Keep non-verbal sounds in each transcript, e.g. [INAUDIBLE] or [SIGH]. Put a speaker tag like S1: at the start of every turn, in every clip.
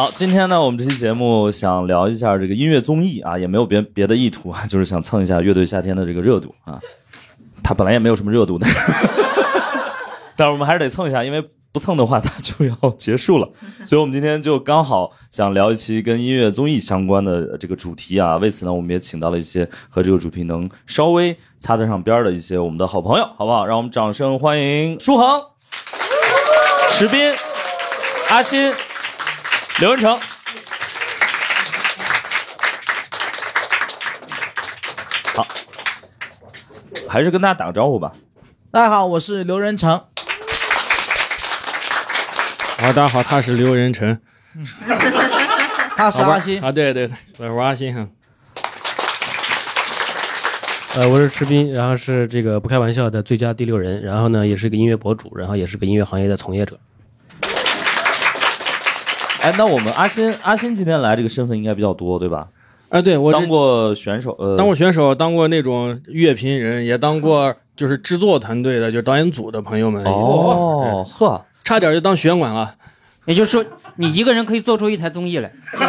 S1: 好，今天呢，我们这期节目想聊一下这个音乐综艺啊，也没有别别的意图啊，就是想蹭一下乐队夏天的这个热度啊。[LAUGHS] 他本来也没有什么热度的，[LAUGHS] 但是我们还是得蹭一下，因为不蹭的话它就要结束了。所以我们今天就刚好想聊一期跟音乐综艺相关的这个主题啊。为此呢，我们也请到了一些和这个主题能稍微擦得上边的一些我们的好朋友，好不好？让我们掌声欢迎舒恒、石斌、阿新。刘仁成，好，还是跟大家打个招呼吧。
S2: 大家好，我是刘仁成。
S3: 好，大家好，他是刘仁成，[LAUGHS]
S2: 他是阿星
S3: 啊，对对对，我是阿星哈。
S4: 呃，我是池斌，然后是这个不开玩笑的最佳第六人，然后呢，也是个音乐博主，然后也是个音乐行业的从业者。
S1: 哎，那我们阿新阿新今天来这个身份应该比较多，对吧？
S3: 哎，对我
S1: 当过选手，呃，
S3: 当过选手，当过那种乐评人，也当过就是制作团队的，就是导演组的朋友们。
S1: 哦，呵，
S3: 差点就当选管了。
S5: 也就是说，你一个人可以做出一台综艺来。[LAUGHS]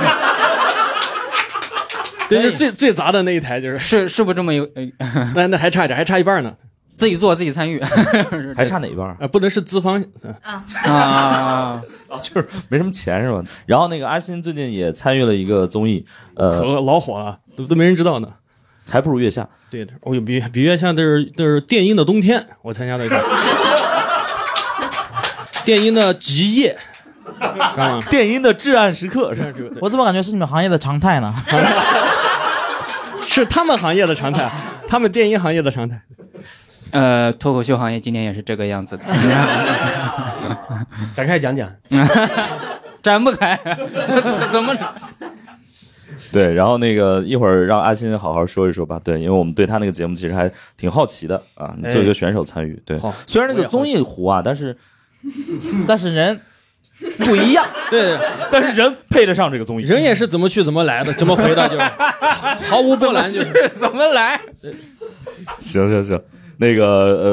S3: 对，是最最杂的那一台，就是
S5: 是是不是这么有？[LAUGHS]
S3: 那那还差一点，还差一半呢。
S5: 自己做自己参与，[LAUGHS]
S1: 还差哪一半
S3: 啊？不能是资方
S5: 啊啊，
S1: 就是没什么钱是吧？然后那个阿新最近也参与了一个综艺，呃，
S3: 老火了，都都没人知道呢，
S1: 还不如月下。
S3: 对的，哦，比比月下都是都是电音的冬天，我参加了一个 [LAUGHS] 电音的极夜，[LAUGHS]
S1: 电音的至暗时刻，
S2: 我怎么感觉是你们行业的常态呢？[LAUGHS]
S3: 是他们行业的常态，他们电音行业的常态。
S5: 呃，脱口秀行业今年也是这个样子的，[LAUGHS]
S4: 展开讲讲，[LAUGHS]
S5: 展不开，[LAUGHS] 怎么？
S1: 对，然后那个一会儿让阿新好好说一说吧。对，因为我们对他那个节目其实还挺好奇的啊。你做一个选手参与，对，虽然那个综艺糊啊，但是
S2: 但是人不一样，
S3: 对，
S1: 但是人配得上这个综艺，
S3: 人也是怎么去怎么来的，怎么回的就毫无波澜，就是。
S5: 怎么来。
S1: 行行行。那个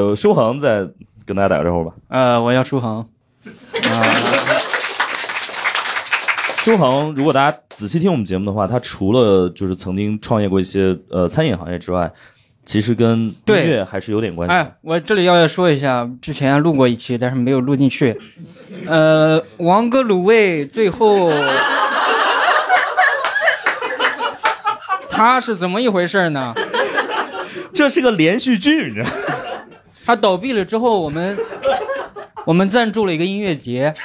S1: 呃，舒恒再跟大家打个招呼吧。
S5: 呃，我叫舒恒。
S1: 啊，[LAUGHS] 舒恒，如果大家仔细听我们节目的话，他除了就是曾经创业过一些呃餐饮行业之外，其实跟音乐还是有点关系。
S5: 哎，我这里要说一下，之前录过一期，但是没有录进去。呃，王哥卤味最后 [LAUGHS] 他是怎么一回事呢？
S1: 这是个连续剧，你知道？
S5: 他倒闭了之后，我们 [LAUGHS] 我们赞助了一个音乐节。[LAUGHS]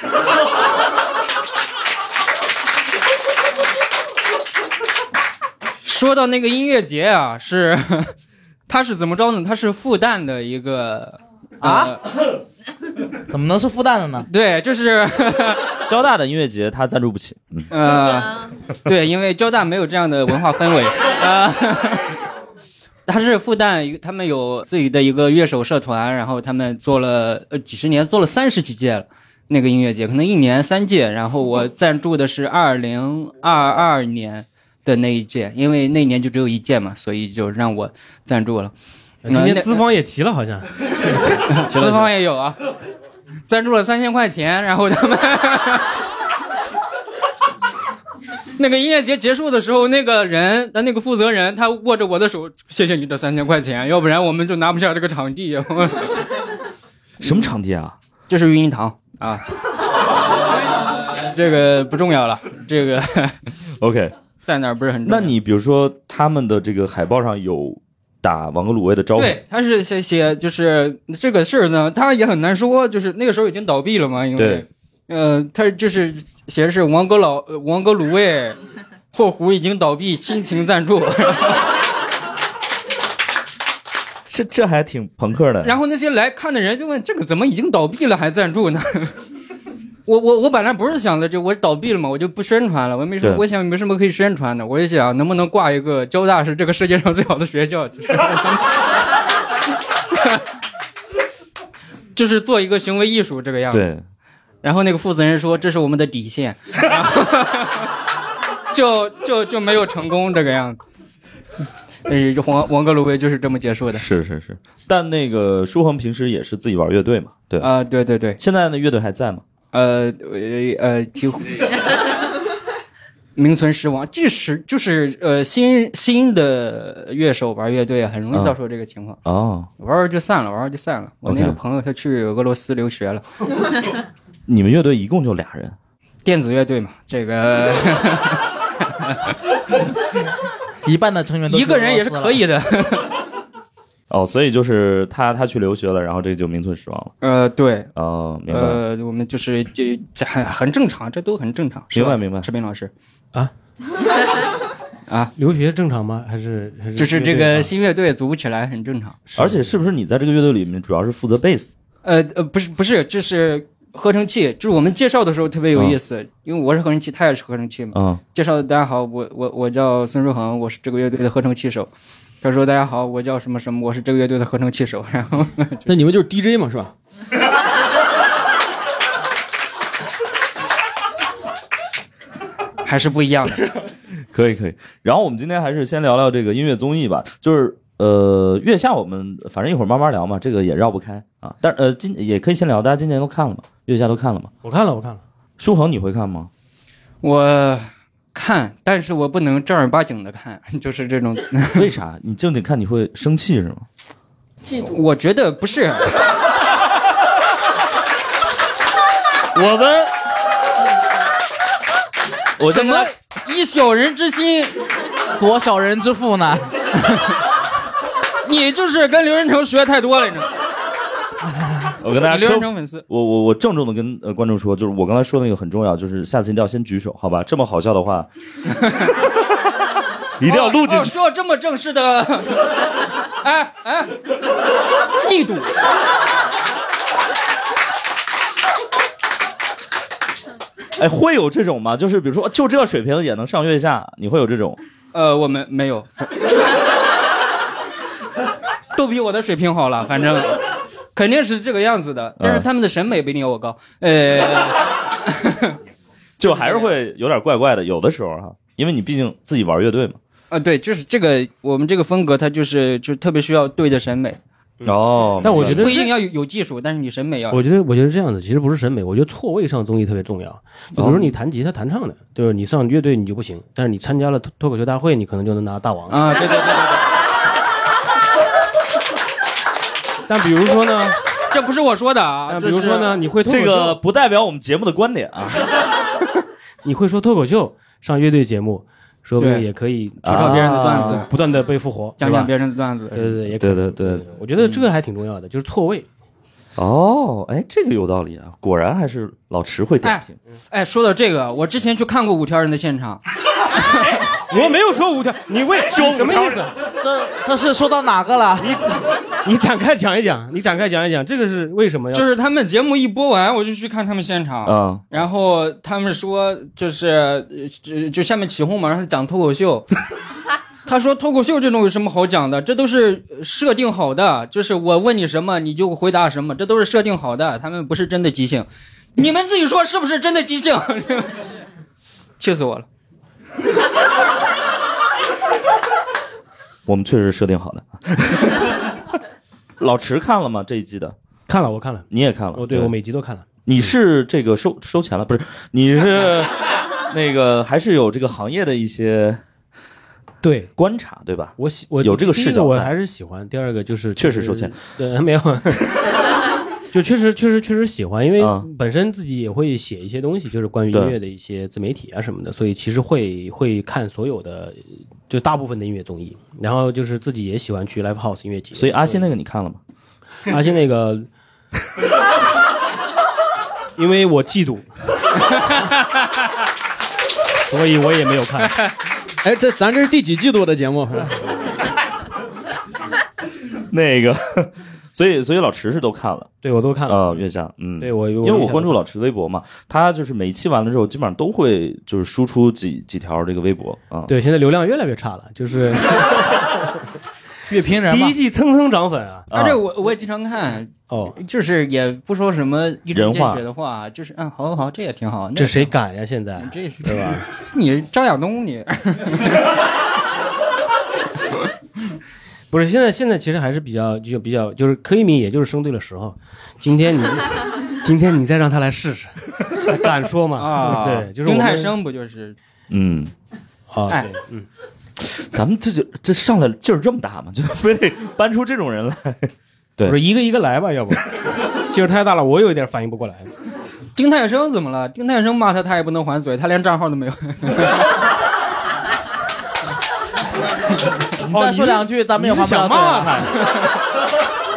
S5: 说到那个音乐节啊，是他是怎么着呢？他是复旦的一个
S2: 啊？[LAUGHS] 怎么能是复旦的呢？
S5: 对，就是
S1: 交大的音乐节，他赞助不起。
S5: 呃，对，因为交大没有这样的文化氛围啊。他是复旦，他们有自己的一个乐手社团，然后他们做了呃几十年，做了三十几届了，那个音乐节可能一年三届，然后我赞助的是二零二二年的那一届，因为那年就只有一届嘛，所以就让我赞助了。[LAUGHS]
S4: 今天资方也提了，好像，
S5: 资方也有啊，赞助了三千块钱，然后他们。[LAUGHS] 那个音乐节结束的时候，那个人的那个负责人，他握着我的手，谢谢你的三千块钱，要不然我们就拿不下这个场地。[LAUGHS]
S1: 什么场地啊？
S5: 这是育婴堂啊。这个不重要了。这个 [LAUGHS]
S1: OK，
S5: 在哪不是很重要？
S1: 那你比如说他们的这个海报上有打王哥卤味的招牌，
S5: 对，他是写写就是这个事儿呢，他也很难说，就是那个时候已经倒闭了嘛，因为。呃，他就是写的是王哥老王哥卤味，破壶已经倒闭，亲情赞助。
S1: 这这还挺朋克的。
S5: 然后那些来看的人就问：这个怎么已经倒闭了还赞助呢？[LAUGHS] 我我我本来不是想的，就我倒闭了嘛，我就不宣传了。我没说
S1: 对，
S5: 我想没什么可以宣传的。我就想能不能挂一个交大是这个世界上最好的学校，就是 [LAUGHS] 就是做一个行为艺术这个样子。
S1: 对，
S5: 然后那个负责人说这是我们的底线，然后 [LAUGHS] 就就就没有成功这个样子。呃，王王格鲁威就是这么结束的。
S1: 是是是。但那个舒恒平时也是自己玩乐队嘛，对吧？
S5: 啊、对对对，
S1: 现在的，乐队还在吗？
S5: 呃呃呃，几乎 [LAUGHS] 名存实亡。即使就是呃新新的乐手玩乐队，很容易
S1: 嗯
S5: 遭受这个情况，
S1: 哦，
S5: 玩玩就散了，玩玩就散了。我那个朋友他去俄罗斯留学了，[LAUGHS]
S1: 你们乐队一共就俩人，
S5: 电子乐队嘛，这个 [LAUGHS]
S2: 一半的成员都
S5: 一个人也是可以的。
S1: 哦，所以就是他他去留学了，然后这个就名存实亡了。
S5: 呃，对，
S1: 哦，明白。
S5: 呃，我们就是这这很很正常，这都很正常，
S1: 明白明白
S5: 志斌老师啊 [LAUGHS] 啊，
S4: 留学正常吗？还是还是
S5: 就是这个新乐队组不起来很正常。
S1: 而且是不是你在这个乐队里面主要是负责贝斯？
S5: 呃呃，不是不是，就是合成器，就是我们介绍的时候特别有意思，因为我是合成器，他也是合成器嘛。
S1: 嗯，
S5: 介绍大家好，我我我叫孙书恒，我是这个乐队的合成器手。他说大家好，我叫什么什么，我是这个乐队的合成器手。[LAUGHS] 然后
S3: 那你们就是 DJ 嘛，是吧？
S5: 还是不一样的。[LAUGHS]
S1: 可以可以。然后我们今天还是先聊聊这个音乐综艺吧，就是呃月下我们反正一会儿慢慢聊嘛，这个也绕不开啊。但呃今也可以先聊，大家今年都看了吗？月下都看了吗？
S4: 我看了，我看了。
S1: 舒恒你会看吗？
S5: 我看，但是我不能正儿八经的看，[LAUGHS] 就是这种。[LAUGHS]
S1: 为啥？你正经看你会生气是吗？
S5: 我觉得不是，[LAUGHS]
S1: 我们，我
S5: 怎么以小人之心，
S2: 夺小人之腹呢？
S5: 你就是跟刘仁成学太多了，你知道吗？
S1: 我跟大家
S5: 刘
S1: 科
S5: 仁成粉丝。
S1: 我我我郑重的跟呃观众说，就是我刚才说的那个很重要，就是下次一定要先举手，好吧？这么好笑的话，[LAUGHS] 一定要录进
S5: 哦哦
S1: 去。
S5: 说这么正式的，哎哎，嫉妒。[LAUGHS]
S1: 哎，会有这种吗？就是比如说，就这水平也能上月下，你会有这种？
S5: 呃，我们没有，都比我的水平好了，反正肯定是这个样子的。但是他们的审美不一定有我高。呃，[LAUGHS]
S1: 就还是会有点怪怪的，有的时候哈，因为你毕竟自己玩乐队嘛。
S5: 啊，对，就是这个我们这个风格，它就是就特别需要对的审美，
S1: 哦，
S4: 但我觉得
S5: 不一定要有有技术，但是你审美要。
S4: 我觉得，我觉得这样子其实不是审美，我觉得错位上综艺特别重要。就比如说你弹吉他、弹唱的，对吧？你上乐队你就不行，但是你参加了脱脱口秀大会，你可能就能拿大王。
S5: 啊，对对对对
S4: 但比如说呢，[LAUGHS]
S5: 这不是我说的啊，
S4: 比如说呢，你会脱口秀
S1: 这个不代表我们节目的观点啊。[LAUGHS]
S4: 你会说脱口秀，上乐队节目，说不定
S5: 对
S4: 也可以
S5: 嘲笑别人的段子
S4: 啊不断的被复活，对吧
S5: 讲讲别人的段子。
S4: 对对对，也可以
S1: 对对对，
S4: 我觉得这个还挺重要的，就是错位。
S1: 哦，哎，这个有道理啊，果然还是老池会点评。
S5: 哎，说到这个，我之前去看过五条人的现场，[LAUGHS]
S4: 我没有说五条，你为 [LAUGHS] 什么意思？
S2: 这这是说到哪个了？
S4: 你你展开讲一讲，你展开讲一讲，这个是为什么呀？
S5: 就是他们节目一播完，我就去看他们现场。
S1: 嗯，
S5: 然后他们说，就是呃就就下面起哄嘛，让他讲脱口秀。他说脱口秀这种有什么好讲的？这都是设定好的，就是我问你什么你就回答什么，这都是设定好的，他们不是真的即兴。你们自己说是不是真的即兴？气死我了！[LAUGHS]
S1: 我们确实设定好的。[LAUGHS] 老池看了吗？这一季的
S4: 看了，我看了，
S1: 你也看了？
S4: 哦，对我每集都看了。
S1: 你是这个收收钱了？不是，你是 [LAUGHS] 那个还是有这个行业的一些
S4: 对。
S1: 观察，对吧？
S4: 我喜我
S1: 有这个视角
S4: 我还是喜欢。第二个就是
S1: 确实收钱，[LAUGHS]
S4: 对，没有，[LAUGHS] 就确实确实确实喜欢，因为
S1: 啊
S4: 本身自己也会写一些东西，就是关于音乐的一些自媒体啊什么的，所以其实会会看所有的，就大部分的音乐综艺，然后就是自己也喜欢去 live house 音乐节，
S1: 所以阿信那个你看了吗？[LAUGHS]
S4: 阿信那个，因为我嫉妒，所以我也没有看。
S3: 哎，这咱这是第几季度的节目？[LAUGHS]
S1: 那个，所以所以老池是都看了，
S4: 对我都看了。
S1: 呃，月下，嗯，
S4: 对我，因
S1: 因为我关注老池微博嘛，他就是每一期完了之后，基本上都会就是输出几几条这个微博啊。
S4: 对，现在流量越来越差了，就是 [LAUGHS]
S2: 越拼人嘛
S4: 第一，季蹭蹭涨粉啊。
S1: 啊
S5: 啊，这我我也经常看，
S4: 哦，
S5: 就是也不说什么一针见血的话，就是嗯，好好好，这也挺好。
S4: 这谁敢呀？现在？
S5: 这是
S4: 对吧？[LAUGHS]
S5: 你张亚东，你 [LAUGHS]
S4: 不是，现在现在其实还是比较就比较就是柯一敏，也就是生对了时候。今天你 [LAUGHS] 今天你再让他来试试，敢说吗？
S5: 啊，
S4: 对，就是
S5: 丁太生不就是
S1: 嗯，
S4: 啊，
S5: 哎
S4: 对，嗯，
S1: 咱们这就这上来劲儿这么大吗，就非得搬出这种人来。对
S4: 我说一个一个来吧，要不 [LAUGHS] 劲儿太大了，我有一点反应不过来。
S5: 丁太升怎么了？丁太升骂他，他也不能还嘴，他连账号都没有。[LAUGHS]
S2: 你再说两句，咱们也
S4: 你是想
S2: 还不了嘴了。
S4: 骂他？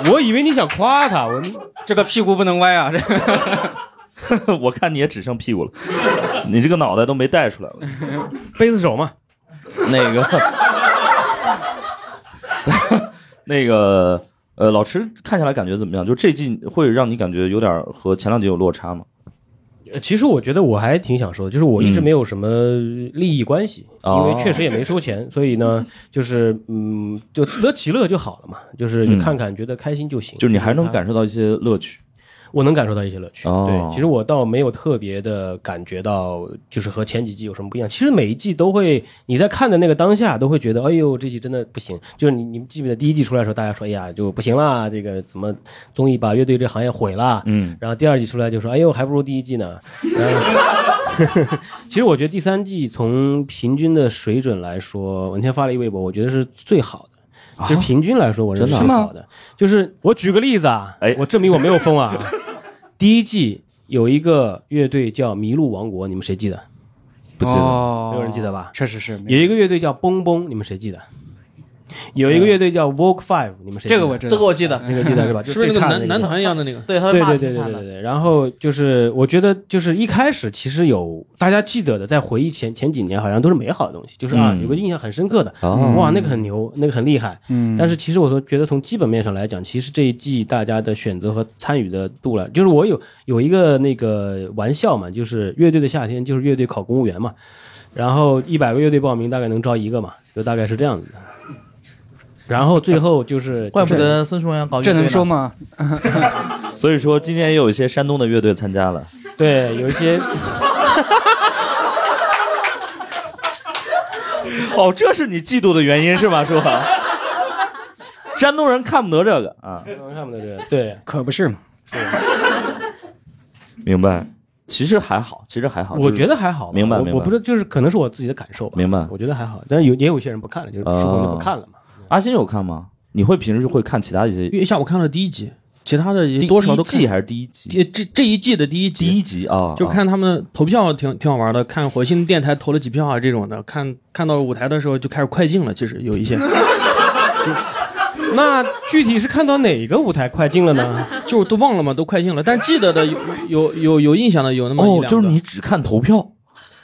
S4: [LAUGHS] 我以为你想夸他，我
S5: 这个屁股不能歪啊！这
S1: 我看你也只剩屁股了，你这个脑袋都没带出来了。
S4: 杯子手嘛，
S1: 那个，那个，呃，老池看下来感觉怎么样？就这季会让你感觉有点和前两集有落差吗？
S4: 呃其实我觉得我还挺享受的，就是我一直没有什么利益关系，
S1: 哦
S4: 因为确实也没收钱，所以呢，就是嗯，就自得其乐就好了嘛，就是
S1: 你
S4: 看看觉得开心就行。
S1: 就是你还能感受到一些乐趣。
S4: 我能感受到一些乐趣。
S1: 哦
S4: 对，其实我倒没有特别的感觉到，就是和前几季有什么不一样。其实每一季都会，你在看的那个当下都会觉得，哎呦，这季真的不行。就是你你们记不记得第一季出来的时候，大家说，哎呀，就不行啦，这个怎么综艺把乐队这行业毁了？
S1: 嗯，
S4: 然后第二季出来就说，哎呦，还不如第一季呢。然后 [LAUGHS] 其实我觉得第三季从平均的水准来说，文天发了一微博，我觉得是最好的。就是平均来说，我是好的。就是我举个例子啊，
S1: 哎
S4: 我证明我没有疯啊。[LAUGHS] 第一季有一个乐队叫麋鹿王国，你们谁记得？
S1: 不记得。
S5: 哦
S4: 没有人记得吧？
S5: 确实是，
S4: 有一个乐队叫蹦蹦，你们谁记得？有一个乐队叫 Vogue Five，你们谁？
S5: 这个我知道。
S2: 这个我记得，
S4: 那个记得是吧？就是
S3: 不是那个男男团一样的那个？
S2: 对，
S4: 对对对。对对对。然后就是，我觉得就是一开始其实有大家记得的，在回忆前前几年好像都是美好的东西，就是啊，
S1: 嗯
S4: 有个印象很深刻的，
S1: 哦
S4: 哇，那个很牛，那个很厉害。
S5: 嗯
S4: 但是其实我说觉得从基本面上来讲，其实这一季大家的选择和参与的度了，就是我有有一个那个玩笑嘛，就是乐队的夏天就是乐队考公务员嘛，然后一百个乐队报名大概能招一个嘛，就大概是这样子的。然后最后就是，
S2: 怪不得孙叔阳搞乐
S5: 这
S2: 队这
S5: 能说吗？[LAUGHS]
S1: 所以说今年也有一些山东的乐队参加了。
S4: 对有一些 [LAUGHS]
S1: 哦，这是你嫉妒的原因是吗，叔？山东人看不得这个啊，山东人
S4: 看不得这个，对，
S5: 可不是嘛。
S1: 明白？其实还好，其实还好。
S4: 我觉
S1: 得
S4: 得还好，
S1: 明白明白
S4: 我我不知道，就是可能是我自己的感受吧。
S1: 明白
S4: 我觉得还好，但是有也有些人不看了，就是就不看了嘛。
S1: 阿星有看吗？你会平时会看其他一些？
S3: 月下我看了第一集，其他的多少都看
S1: 第一季还是第一集？
S3: 这这这一季的第一集，
S1: 第一集啊，
S3: 就看他们投票挺挺好玩的，看火星电台投了几票啊这种的，看看到舞台的时候就开始快进了，其实有一些。[LAUGHS]
S4: 就那具体是看到哪个舞台快进了呢？[LAUGHS]
S3: 就都忘了嘛，都快进了，但记得的有有有有印象的有那么一两，个。
S1: 哦就是你只看投票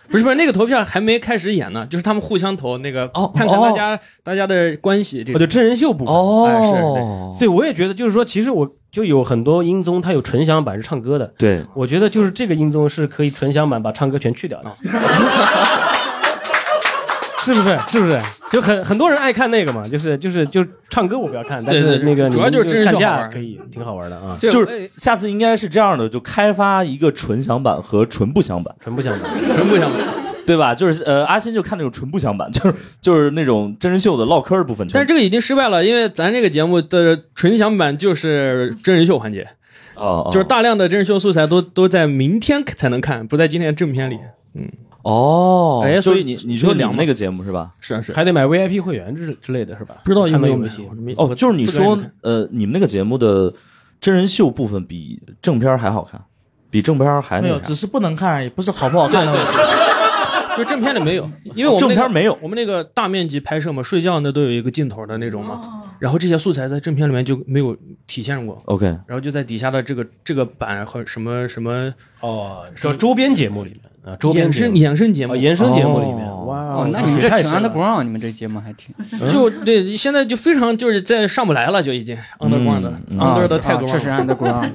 S3: 不是不是那个投票还没开始演呢，就是他们互相投那个
S1: 哦
S3: 看看大家大家的关系这
S4: 哦，
S3: 个
S4: 对，真人秀部分。
S1: 哦，
S3: 哎是
S4: 对，我也觉得，就是说，其实我就有很多音综，它有纯享版是唱歌的。
S1: 对。
S4: 我觉得就是这个音综是可以纯享版把唱歌全去掉的，[LAUGHS] 是不是？是不是？就很很多人爱看那个嘛，就是就是就唱歌我不要看，但是那个
S3: 主要就是真人秀
S4: 可以挺好玩的啊，
S1: 就是下次应该是这样的，就开发一个纯享版和纯不享版，
S4: 纯不享版。
S3: 纯不享版
S1: 对吧？就是呃，阿新就看那种纯不享版，[LAUGHS] 就是就是那种真人秀的唠嗑的部分。
S3: 但是这个已经失败了，因为咱这个节目的纯享版就是真人秀环节，
S1: 哦，哦
S3: 就是大量的真人秀素材都都在明天才能看，不在今天正片里。
S1: 哦，
S3: 哎所以
S1: 你你说
S3: 两
S1: 两那个节目是吧？
S3: 是啊是啊，
S4: 还得买 VIP 会员之之类的是吧？
S3: 不知道有没有
S4: 没有
S1: 哦，就是你说呃，你们那个节目的真人秀部分比正片还好看，比正片还
S2: 没有，只是不能看而已，不是好不好看的问题。[LAUGHS]
S3: 就正片里没有，因为我们、那个、
S1: 正片没有。
S3: 我们那个大面积拍摄嘛，睡觉那都有一个镜头的那种嘛，
S2: 哦。
S3: 然后这些素材在正片里面就没有体现过
S1: ，OK，
S3: 然后就在底下的这个这个版和什么什么
S4: 哦，说周边节目里面啊，周边
S3: 衍生
S4: 节目
S3: 衍生节目
S4: 啊，衍生节目里面，
S1: 哦
S4: 哇
S5: 哦，那你们这挺 underground，你
S3: 嗯
S5: 们这节目还挺 [LAUGHS]
S3: 就对，现在就非常就是在上不来了，就已经 underground 的
S1: 嗯
S3: under 的太多
S5: 啊确实 underground。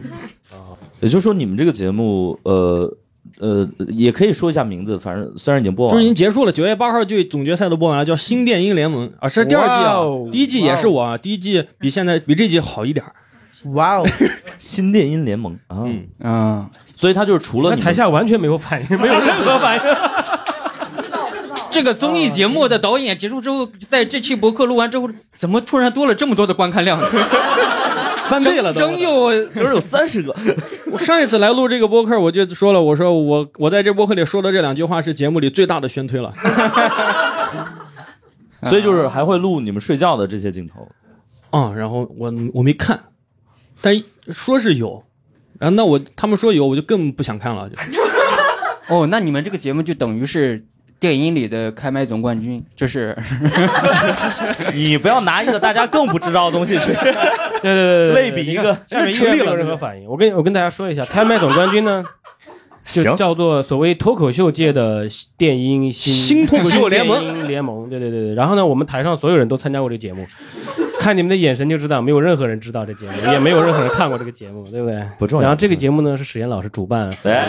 S5: [LAUGHS]
S1: 也就是说，你们这个节目，呃呃，也可以说一下名字，反正虽然已经播完
S3: 就是已，经结束了，九月八号就总决赛都播完了，叫新电音联盟啊，这是第二季啊第一季也是我啊，第一季比现在比这季好一点儿。
S2: 哇哦，[LAUGHS]
S1: 新电音联盟啊，
S3: 嗯
S5: 嗯，
S1: 所以他就是除了
S4: 台下完全没有反应，[LAUGHS] 没有任何反应。
S5: 这个综艺节目的导演结束之后，在这期博客录完之后，怎么突然多了这么多的观看量？
S3: 翻倍了都，
S5: 真 [LAUGHS] 有
S1: 都是有三十个，
S3: 我上一次来录这个播客，我就说了，我说我我在这播客里说的这两句话是节目里最大的宣推了。
S1: 所以就是还会录你们睡觉的这些镜头。
S3: 啊、然后我我没看，但说是有，然后那我他们说有，我就更不想看了。就 [LAUGHS]
S5: 哦，那你们这个节目就等于是电影里的开麦总冠军，就是 [LAUGHS]
S1: 你不要拿一个大家更不知道的东西去
S4: 对对对对，[LAUGHS]
S1: 类比一个，
S4: 下面依然没有任何反应。我跟我跟大家说一下，开麦总冠军呢，就
S1: 行，
S4: 叫做所谓脱口秀界的电音新
S3: 新脱口秀联盟
S4: 联盟，对对对对。然后呢，我们台上所有人都参加过这个节目，看你们的眼神就知道，没有任何人知道这节目，也没有任何人看过这个节目，[LAUGHS] 对不对？
S1: 不重要
S4: 然后这个节目呢是史岩老师主办
S1: 哎，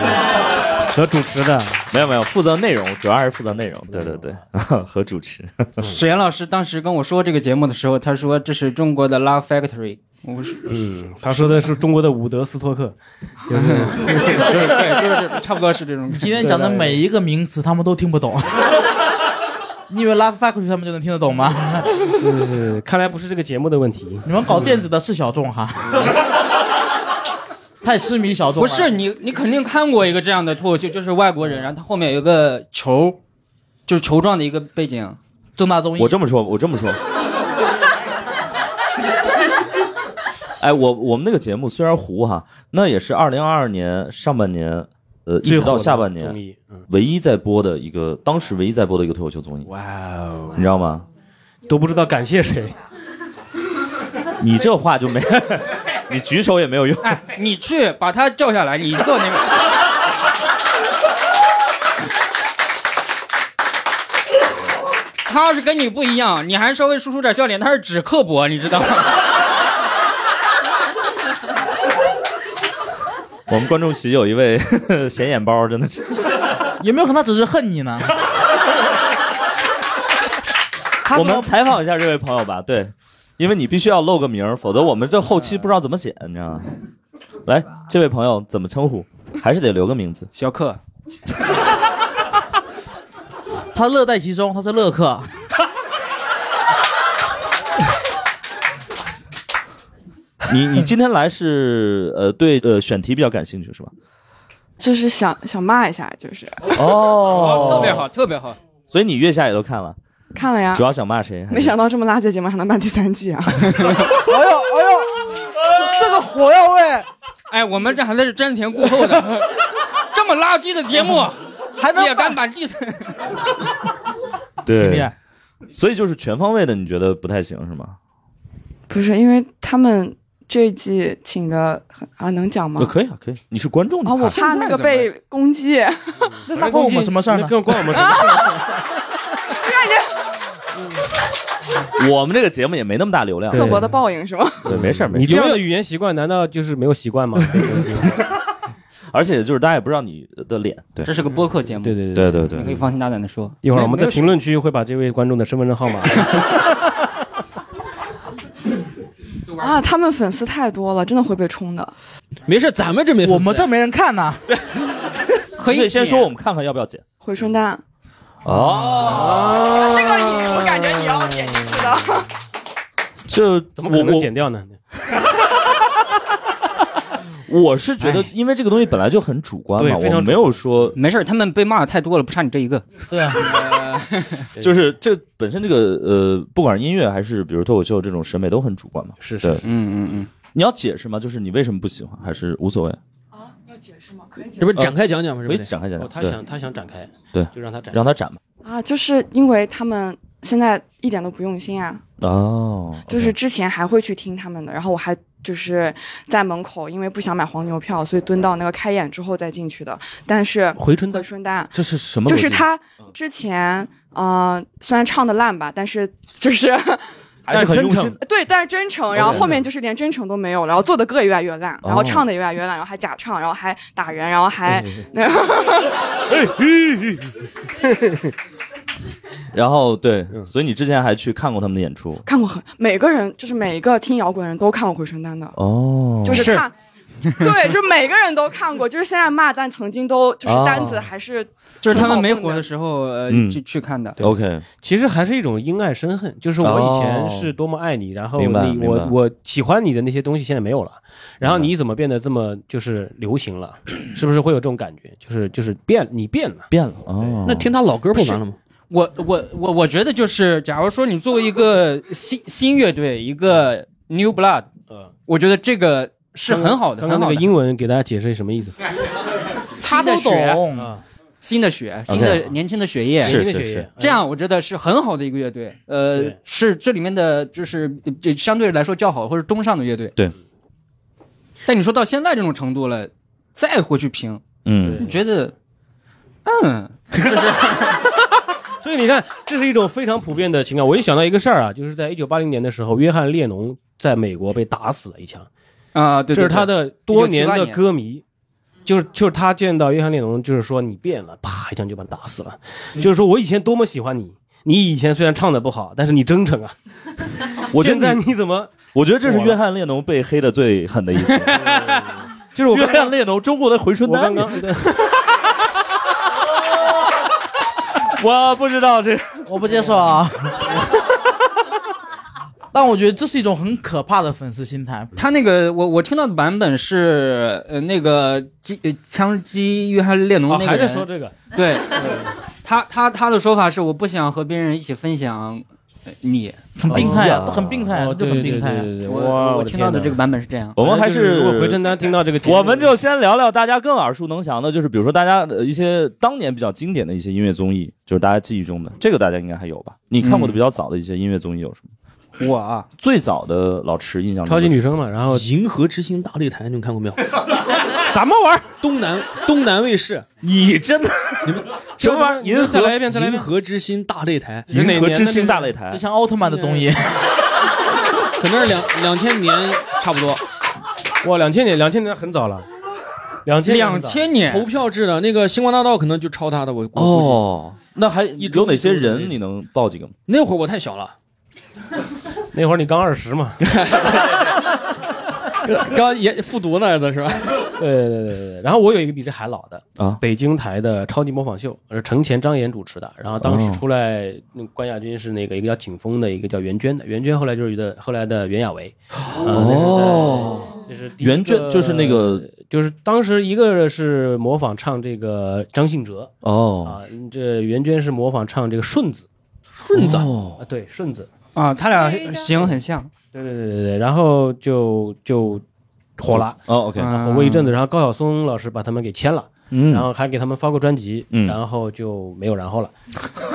S4: 和主持的，
S1: 没有没有，负责内容，主要还是负责内容，对对对，[LAUGHS] 和主持。
S5: 史岩老师当时跟我说这个节目的时候，他说这是中国的 Love Factory。我是，
S4: 嗯，他说的是中国的伍德斯托克，就是 [LAUGHS]
S5: 对对，就是差不多是这种。
S2: 今天讲的每一个名词他们都听不懂。你以为 Love Factory 他们就能听得懂吗？
S4: 是是，看来不是这个节目的问题。
S2: 你们搞电子的是小众哈，[LAUGHS] 太痴迷小众。
S5: 不是你，你肯定看过一个这样的脱口秀，就是外国人，然后他后面有个球，就是球状的一个背景。
S2: 正大综艺，
S1: 我这么说，我这么说。[LAUGHS] 哎，我我们那个节目虽然糊哈，那也是二零二二年上半年，呃，一直到下半年，
S4: 嗯，
S1: 唯一在播的一个，当时唯一在播的一个脱口秀综艺，
S4: 哇哦，
S1: 你知道吗？
S4: 都不知道感谢谁。[LAUGHS]
S1: 你这话就没，[LAUGHS] 你举手也没有用。
S5: 哎，你去把他叫下来，你坐那边。[LAUGHS] 他要是跟你不一样，你还稍微输出点笑脸，他是只刻薄，你知道吗？
S1: 我们观众席有一位 [LAUGHS] 显眼包，真的是。
S2: 有没有可能他只是恨你呢？[LAUGHS]
S1: 我们采访一下这位朋友吧，对，因为你必须要露个名，否则我们这后期不知道怎么剪，你知道吗？来，这位朋友怎么称呼？还是得留个名字。
S5: 小克，
S2: 他乐在其中，他是乐客。
S1: 你你今天来是呃对呃选题比较感兴趣是吧？
S6: 就是想想骂一下，就是
S1: 哦
S5: 特别好，特别好。
S1: 所以你月下也都看了，
S6: 看了呀
S1: 主，要想骂谁？
S6: 没想到这么垃圾的节目还能办第三季啊！[LAUGHS]
S2: 哎呦哎呦，这这个火药味
S5: 哎，我们这还在这瞻前顾后的，[LAUGHS] 这么垃圾的节目
S2: 还能
S5: 也敢把第三？[LAUGHS]
S1: 对，所以就是全方位的，你觉得不太行是吗？
S6: 不是因为他们这一季请的啊，能讲吗
S1: 呃？可以啊，可以。你是观众
S6: 啊，我怕那个被攻击，[LAUGHS]
S2: 那那关我们什么事儿呢？[LAUGHS]
S4: 跟关我们什么事儿？[LAUGHS]
S1: 我们这个节目也没那么大流量，
S6: 刻薄的报应是吗？
S1: 对，没事儿没事儿。
S4: 你这样的语言习惯，难道就是没有习惯吗？
S1: 而且就是大家也不知道你的脸，对
S5: 这是个播客节目，
S4: 对对
S1: 对对对，
S5: 你可以放心大胆的说。
S4: 一会儿我们在评论区会把这位观众的身份证号码。
S6: 啊，他们粉丝太多了，真的会被冲的。
S3: 没事，咱们这没粉丝
S2: 我们这没人看呢。[LAUGHS]
S5: 可以
S1: 先说，我们看看要不要剪。
S6: 回春丹，
S1: 哦，
S6: 这个你我感觉你要剪进去的。[LAUGHS]
S1: 这
S4: 怎么可能
S1: 我
S4: 剪掉呢？
S1: 我 [LAUGHS] 我是觉得，因为这个东西本来就很主观嘛，我没有说
S5: 没事，他们被骂的太多了，不差你这一个。
S2: 对啊，[LAUGHS]
S1: 就是这本身这个呃，不管是音乐还是比如脱口秀这种审美都很主观嘛。
S4: 是是，
S5: 嗯嗯嗯，
S1: 你要解释吗？就是你为什么不喜欢，还是无所谓？
S6: 啊，要解释吗？可以解
S3: 这不是展开讲讲吗？
S1: 可以展开讲讲。
S4: 他想他想展开，
S1: 对
S4: 就让他展。
S1: 让他展吧。
S6: 啊，就是因为他们现在一点都不用心啊，
S1: 哦，
S6: 就是之前还会去听他们的，然后我还就是在门口，因为不想买黄牛票，所以蹲到那个开演之后再进去的。但是回
S3: 回春丹
S6: 春丹
S1: 这是什么？
S6: 就是他之前，嗯、虽然唱的烂吧，但是就是 [LAUGHS]
S1: 还是很真诚。
S6: 对，但是真诚，然后后面就是连真诚都没有了，然后做的歌也越来越烂，然后唱的也越来越烂，然后还假唱，然后还打人，然后还那个。[LAUGHS] [LAUGHS]
S1: 然后对，所以你之前还去看过他们的演出
S6: 看过很每个人，就是每一个听摇滚的人都看过回春丹的，
S1: 哦，
S6: 就是看。[LAUGHS] 对，就是每个人都看过，就是现在骂，但曾经都就是
S1: 哦
S6: 单子还是
S5: 就是他们没火的时候，呃，
S1: 嗯
S5: 去去看的。
S1: OK，
S4: 其实还是一种因爱生恨，就是我以前是多么爱你，然后你我我喜欢你的那些东西现在没有了，然后你怎么变得这么就是流行了？是不是会有这种感觉？就是就是变你变了，
S1: 变了哦。
S3: 那听他老歌不完了吗？
S5: 我我我我觉得就是，假如说你作为一个新新乐队，一个 New Blood，
S4: 呃，
S5: 我觉得这个是很好的，
S4: 刚刚那个
S5: 很好的。
S4: 英文给大家解释什么意思？[LAUGHS]
S2: 他都
S5: 新的血
S2: 懂。
S4: 啊，
S5: 新的血，新的年轻的血液，
S1: 是
S4: 年轻的血液
S5: 这样我觉得是很好的一个乐队。呃，是这里面的就是这相对来说较好或者中上的乐队。
S1: 对。
S5: 但你说到现在这种程度了，再回去评，
S1: 嗯
S5: 你觉得，嗯，就是
S4: 所以你看，这是一种非常普遍的情感。我一想到一个事儿啊，就是在一九八零年的时候，约翰列侬在美国被打死了一枪，
S5: 啊，对，对
S4: 这是他的多年的歌迷。就是就是他见到约翰列侬，就是说你变了，啪一枪就把你打死了。就是说我以前多么喜欢你，你以前虽然唱的不好，但是你真诚啊。[LAUGHS]
S1: 我
S4: 现在
S1: 你
S4: 你怎么？
S1: 我觉得这是约翰列侬被黑的最狠的一次。[LAUGHS]
S4: 就是我
S1: 约
S4: 刚刚
S1: 翰列侬，中国的回春丹 [LAUGHS] [LAUGHS]
S4: 我
S1: 不知道这。
S2: 我不接受啊。[LAUGHS] 但我觉得这是一种很可怕的粉丝心态。
S5: 他那个我我听到的版本是呃那个击呃枪击约翰列侬
S4: 哦还
S5: 那个人，
S4: 在说这个，
S5: 对，他他他的说法是我不想和别人一起分享呃你，
S2: 很病态啊，
S1: 哦
S2: 很病态啊，
S4: 哦，
S2: 就很病态啊。
S5: 我，我听到的这
S4: 个，
S5: 版本是这样。
S1: 我们还
S4: 是如果回春丹听到这个节目，
S1: 我们就先聊聊大家更耳熟能详的，就是比如说大家的一些当年比较经典的一些音乐综艺，就是大家记忆中的，这个大家应该还有吧？你看过的比较早的一些音乐综艺有什么？
S5: 我啊，
S1: 最早的老池印象
S4: 超级女
S1: 生，
S4: 声嘛，然后
S3: 银河之星大擂台，你们看过没有？[LAUGHS]
S4: 什么玩意儿？
S3: 东南东南卫视，
S1: 你真的你们什么玩意儿？银河
S4: 再来一遍，再来一
S3: 银。河之星大擂台，
S1: 银河之星
S4: 年的那个
S1: 大擂台
S2: 就，像奥特曼的综艺，[LAUGHS]
S3: 可能是两两千年差不多。
S4: 哇，两千年，两千年很早了，两千
S5: 两千年
S3: 投票制的那个星光大道可能就抄他的，我我估计
S1: 哦，那还有哪些人你能报几个吗？
S3: 那会儿我太小了，
S4: 那会儿你刚二十嘛？[LAUGHS]
S3: 刚也复读呢的是吧？[LAUGHS]
S4: 对对对对对。然后我有一个比这还老的
S1: 啊
S4: 北京台的超级模仿秀，是程前张岩主持的。然后当
S1: 哦
S4: 时出来那个冠亚军是那个一个叫景峰的，一个叫袁娟的。袁娟后来就是的后来的袁娅维。
S1: 哦，
S4: 这是
S1: 袁娟就是那个，
S4: 就是当时一个是模仿唱这个张信哲
S1: 哦，
S4: 啊，这袁娟是模仿唱这个顺子
S3: 顺子
S1: 哦
S4: 啊，对顺子，
S5: 啊，他俩型很像，
S4: 对对对对对，然后就就火了。
S1: 哦，OK，
S5: 嗯。
S4: 火过一阵子，然后高晓松老师把他们给签了，
S1: 嗯。
S4: 然后还给他们发过专辑，
S1: 嗯。
S4: 然后就没有然后了。[LAUGHS]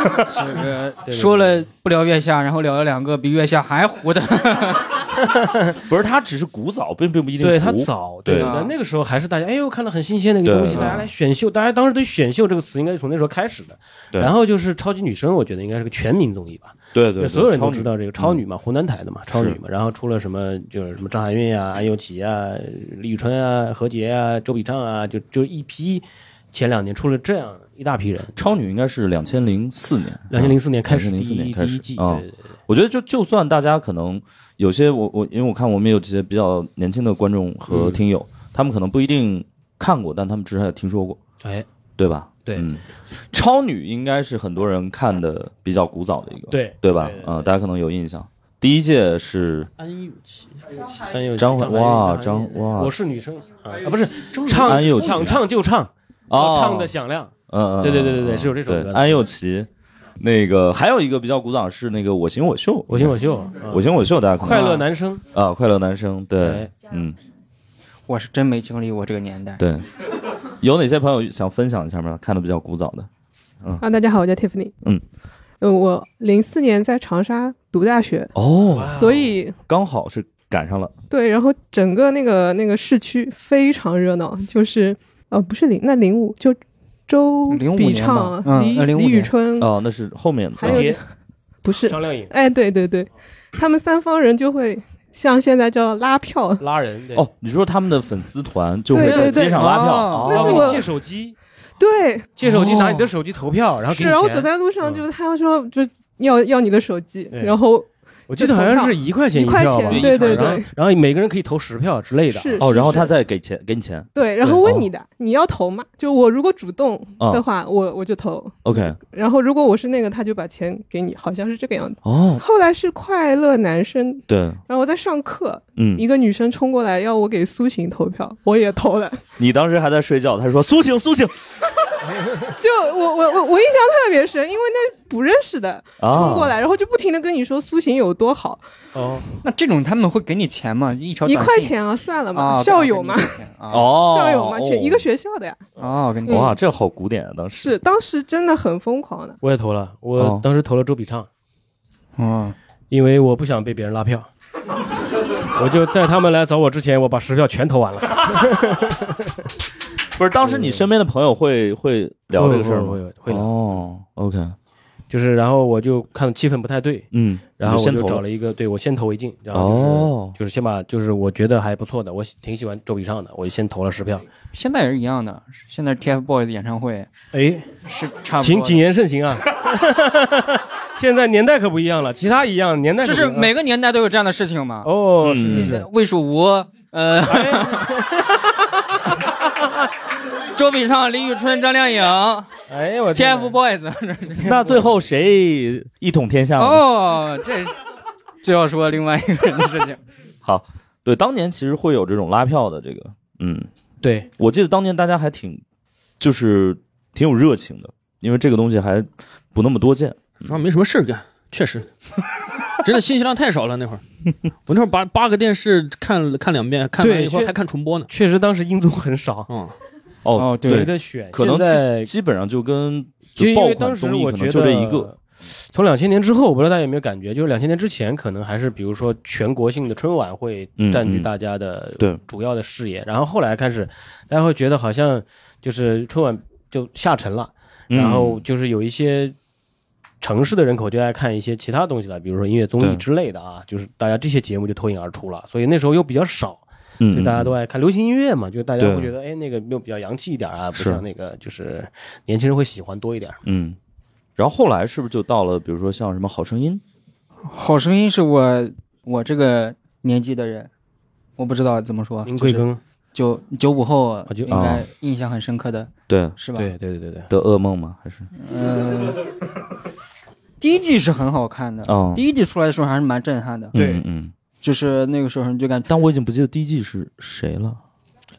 S4: [LAUGHS]
S5: 这个
S4: 对。
S5: 说了不聊月下，然后聊了两个比月下还糊的，[LAUGHS] [LAUGHS]
S1: 不是他只是古早，并并不一定
S4: 对
S1: 糊
S4: 他早，
S1: 对
S4: 那个时候还是大家哎呦看到很新鲜的一个东西，大家来选秀，大家当时对选秀这个词应该是从那时候开始的。
S1: 对。
S4: 然后就是超级女声，我觉得应该是个全民综艺吧，
S1: 对对，对
S4: 所有人都知道这个超女嘛，湖南台的嘛，超女嘛。然后出了什么就是什么张含韵啊、安又琪啊、李宇春啊、何洁啊、周笔畅啊，就就一批。前两年出了这样一大批人，
S1: 超女应该是两千零四年，
S4: 两千零四年开始第
S1: 2004
S4: 一
S1: 年开始。
S4: 第一季，
S1: 啊我觉得就就算大家可能有些我我因为我看我们有这些比较年轻的观众和听友，他们可能不一定看过，但他们至少也听说过，
S4: 哎，
S1: 对吧？
S4: 对。
S1: 嗯，超女应该是很多人看的比较古早的一个，
S4: 对。
S1: 对吧？
S4: 对？对
S1: 啊，大家可能有印象。第一届是
S3: 安又琪，
S4: 安又
S1: 张
S4: 张
S1: 哇
S4: 张
S1: 张哇。
S4: 我是女生啊啊不是唱
S1: 安又琪。
S4: 想唱就唱，啊唱的响亮，
S1: 嗯嗯，
S4: 对对对对对
S1: 嗯
S4: 是有这首歌
S1: 安又琪，那个还有一个比较古早是那个我行我秀，
S4: 我行我秀，啊
S1: 我行我秀，大家
S4: 快乐男生，
S1: 啊，快乐男生，对。
S4: 哎，
S1: 嗯，
S5: 我是真没经历过这个年代。
S1: 对。有哪些朋友想分享一下吗？看的比较古早的，
S7: 啊，大家好，我叫 Tiffany。
S1: 嗯，
S7: 呃，我零四年在长沙读大学，
S1: 哦，
S7: 所以
S1: 刚好是赶上了。
S7: 对，然后整个那个那个市区非常热闹，就是呃不是零那零五就周
S5: 05
S7: 笔畅、
S5: 嗯
S7: 李
S5: 呃05
S7: 李宇春，
S1: 哦，那是后面的。
S7: 还有不是
S4: 张靓颖。
S7: 哎对对对，他们三方人就会像现在叫拉票，
S4: 拉人，
S1: 哦，你说他们的粉丝团就会在
S7: 对对。对
S1: 街上拉票，
S5: 哦
S7: 那是我
S4: 然后给你借手机，
S7: 对，
S4: 借手机拿你的手机投票，然后给
S7: 是，
S4: 你
S7: 然后走。在路上
S4: 嗯。
S7: 就是他说就要要你的手机，然后
S4: 我记得好像是一块钱
S7: 一块
S4: 票吧，
S7: 钱，对对对。
S4: 然后每个人可以投十票之类的。
S7: 是
S1: 哦，然后他再给钱给你钱。
S7: 对，然后问你的你要投吗？就我如果主动
S1: 哦。
S7: 的话，我我就投
S1: ，OK，
S7: 然后如果我是那个，他就把钱给你，好像是这个样子。
S1: 哦，
S7: 后来是快乐男生，
S1: 对，
S7: 然后我在上课，
S1: 嗯，
S7: 一个女生冲过来要我给苏醒投票，我也投了。
S1: 你当时还在睡觉，他说苏醒苏醒 [LAUGHS]
S7: 就我我我我印象特别深，因为那不认识的
S1: 啊，
S7: 冲过来，然后就不停的跟你说苏醒有多好，
S4: 哦，
S5: 那这种他们会给你钱吗？一条
S7: 一块钱啊，算了嘛，
S5: 啊，
S7: 校友嘛
S1: 哦，[LAUGHS]
S7: 校友嘛，全一个
S1: 哦
S7: 学校的呀。
S5: 哦，跟你
S1: 哇，这好古典啊，当时。
S7: 是当时真的很疯狂的，
S4: 我也投了，
S1: 哦。
S4: 我当时投了周笔畅，
S5: 哦，
S4: 因为我不想被别人拉票，我就在他们来找我之前，我把十票全投完了。[LAUGHS]
S1: 不是当时你身边的朋友会会聊这个事儿吗？
S4: 会会会聊。
S1: 哦，OK，
S4: 就是然后我就看气氛不太对，
S1: 嗯，
S4: 然后我就找了一个，对我先投为敬，然后就是、
S1: 哦。
S4: 就是先把就是我觉得还不错的，我挺喜欢周笔畅的，我就先投了十票。
S5: 现在也是一样的，现在 TFBOYS 演唱会。
S4: 哎，
S5: 是差不
S4: 谨言慎行啊！[LAUGHS] 现在年代可不一样了，其他一样，年代
S5: 就是每个年代都有这样的事情嘛。
S4: 哦，
S1: 嗯
S4: 是是是，
S5: 魏蜀吴，呃，[LAUGHS] 周笔畅、李宇春、张靓颖
S4: 哎我
S5: ，TFBOYS。[LAUGHS]
S1: 那最后谁一统天下呢？
S5: 哦，这就要说另外一个人的事情。[LAUGHS]
S1: 好，对，当年其实会有这种拉票的这个，嗯，
S4: 对，
S1: 我记得当年大家还挺，就是挺有热情的，因为这个东西还不那么多见。
S3: 主要没什么事儿干，确实，[LAUGHS] 真的信息量太少了。那会儿，我那会儿八八个电视看看两遍，看完以后还看重播呢。
S4: 确实当时音综很少，
S3: 嗯，
S1: 哦
S5: 哦对。
S1: 对。
S4: 没，得选。
S1: 可能
S4: 在
S1: 基基本上就跟
S4: 就因
S1: 爆
S4: 为当时
S1: 款综艺
S4: 我觉得
S1: 可能就这一个，
S4: 从两千年之后，我不知道大家有没有感觉，就是两千年之前，可能还是比如说全国性的春晚会占据大家的主要的视野，然后后来开始，大家会觉得好像就是春晚就下沉了，
S1: 嗯。
S4: 然后就是有一些城市的人口就爱看一些其他东西了，比如说音乐综艺之类的啊，就是大家这些节目就脱颖而出了，所以那时候又比较少，
S1: 嗯，
S4: 就大家都爱看流行音乐嘛，就大家
S1: 对。
S4: 会觉得哎那个又比较洋气一点啊，不像那个就是年轻人会喜欢多一点。
S1: 嗯，然后后来是不是就到了，比如说像什么《好声音？
S5: 好声音是我我这个年纪的人，我不知道怎么说，就是
S4: 您贵庚？
S5: 九九五后
S4: 就
S5: 应该印象很深刻的》
S1: 对。
S5: 是吧？
S4: 对对对对对。
S1: 的噩梦吗？还是？
S5: 呃，第一季是很好看的，
S1: 哦。
S5: 第一季出来的时候还是蛮震撼的，
S4: 对。
S1: 嗯嗯，
S5: 就是那个时候你就感觉
S1: 但我已经不记得第一季是谁了。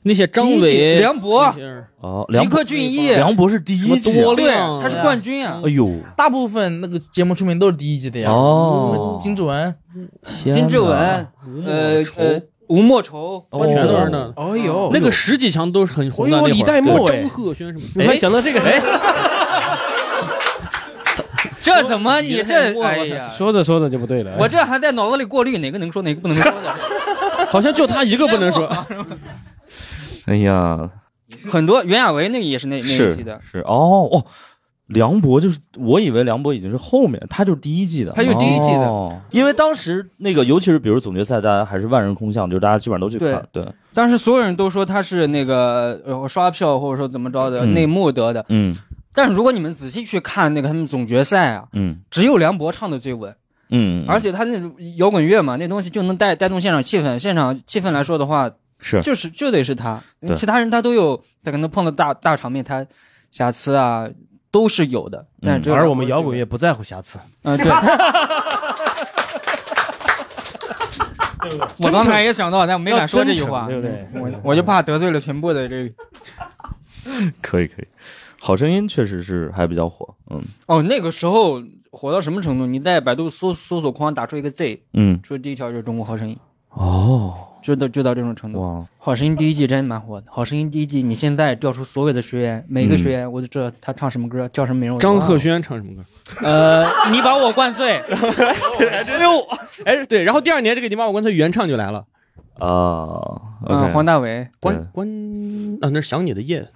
S3: 那些张伟、
S5: 梁博。
S1: 哦，
S5: 吉克隽逸。
S1: 梁博是第一季啊。
S3: 什么多
S5: 对，
S3: 亮
S5: 他是冠军啊。
S1: 哎，呦，
S2: 大部分那个节目出名都是第一季的呀。
S1: 哦。
S2: 金志文，
S5: 金志文，呃呃，吴莫愁，
S1: 哦。
S3: 全都是那。
S4: 哎呦，
S3: 那个十几强都是很红的。
S4: 哎呦
S3: 那会儿。
S4: 李代沫
S3: 张赫轩什么？
S4: 没想到这个？哎，[LAUGHS]
S5: 这怎么你这哎呀，
S4: 说着说着就不对了。
S5: 我这还在脑子里过滤哪个能说哪个不能说的，[LAUGHS]
S3: 好像就他一个不能说。[LAUGHS]
S1: 哎呀，
S5: 很多袁娅维那个也是那那一
S1: 是
S5: 季的，
S1: 是哦哦，梁博就是我以为梁博已经是后面，他就是第一季的，
S5: 他就是第一季的
S1: 哦因为当时那个，尤其是比如总决赛，大家还是万人空巷，就是大家基本上都去看，对，
S5: 当时所有人都说他是那个呃刷票或者说怎么着的
S1: 嗯
S5: 内幕得的，
S1: 嗯
S5: 但是如果你们仔细去看那个他们总决赛啊，
S1: 嗯
S5: 只有梁博唱的最稳，
S1: 嗯，
S5: 而且他那种摇滚乐嘛，那东西就能带带动现场气氛。现场气氛来说的话，
S1: 是
S5: 就是就得是他
S1: 对，
S5: 其他人他都有，他可能碰到大大场面，他瑕疵啊都是有的。但是只有
S4: 而我们摇滚，乐不在乎瑕疵，
S5: 嗯，对。[LAUGHS] 我刚才也想到，但我没敢说这句话，
S4: 对不对？
S5: 我我就怕得罪了全部的这个。
S1: 可 [LAUGHS] 以可以，好声音确实是还比较火，嗯。
S5: 哦，那个时候火到什么程度？你在百度搜搜索框打出一个 Z，
S1: 嗯。
S5: 出第一条就是《中国好声音》，
S1: 哦，
S5: 就到就到这种程度。
S1: 哇，
S5: 好声音第一季真蛮火的，好声音第一季，你现在调出所有的学员，每个学员我就知道他唱什么歌，叫什么名儿。我
S3: 张赫宣唱什么歌？
S5: 呃，你把我灌醉，[LAUGHS]
S3: 哎呦，哎对，然后第二年这个你把我灌醉原唱就来了，
S1: 啊
S5: 嗯黄大炜，
S3: 关关啊，那是想你的夜，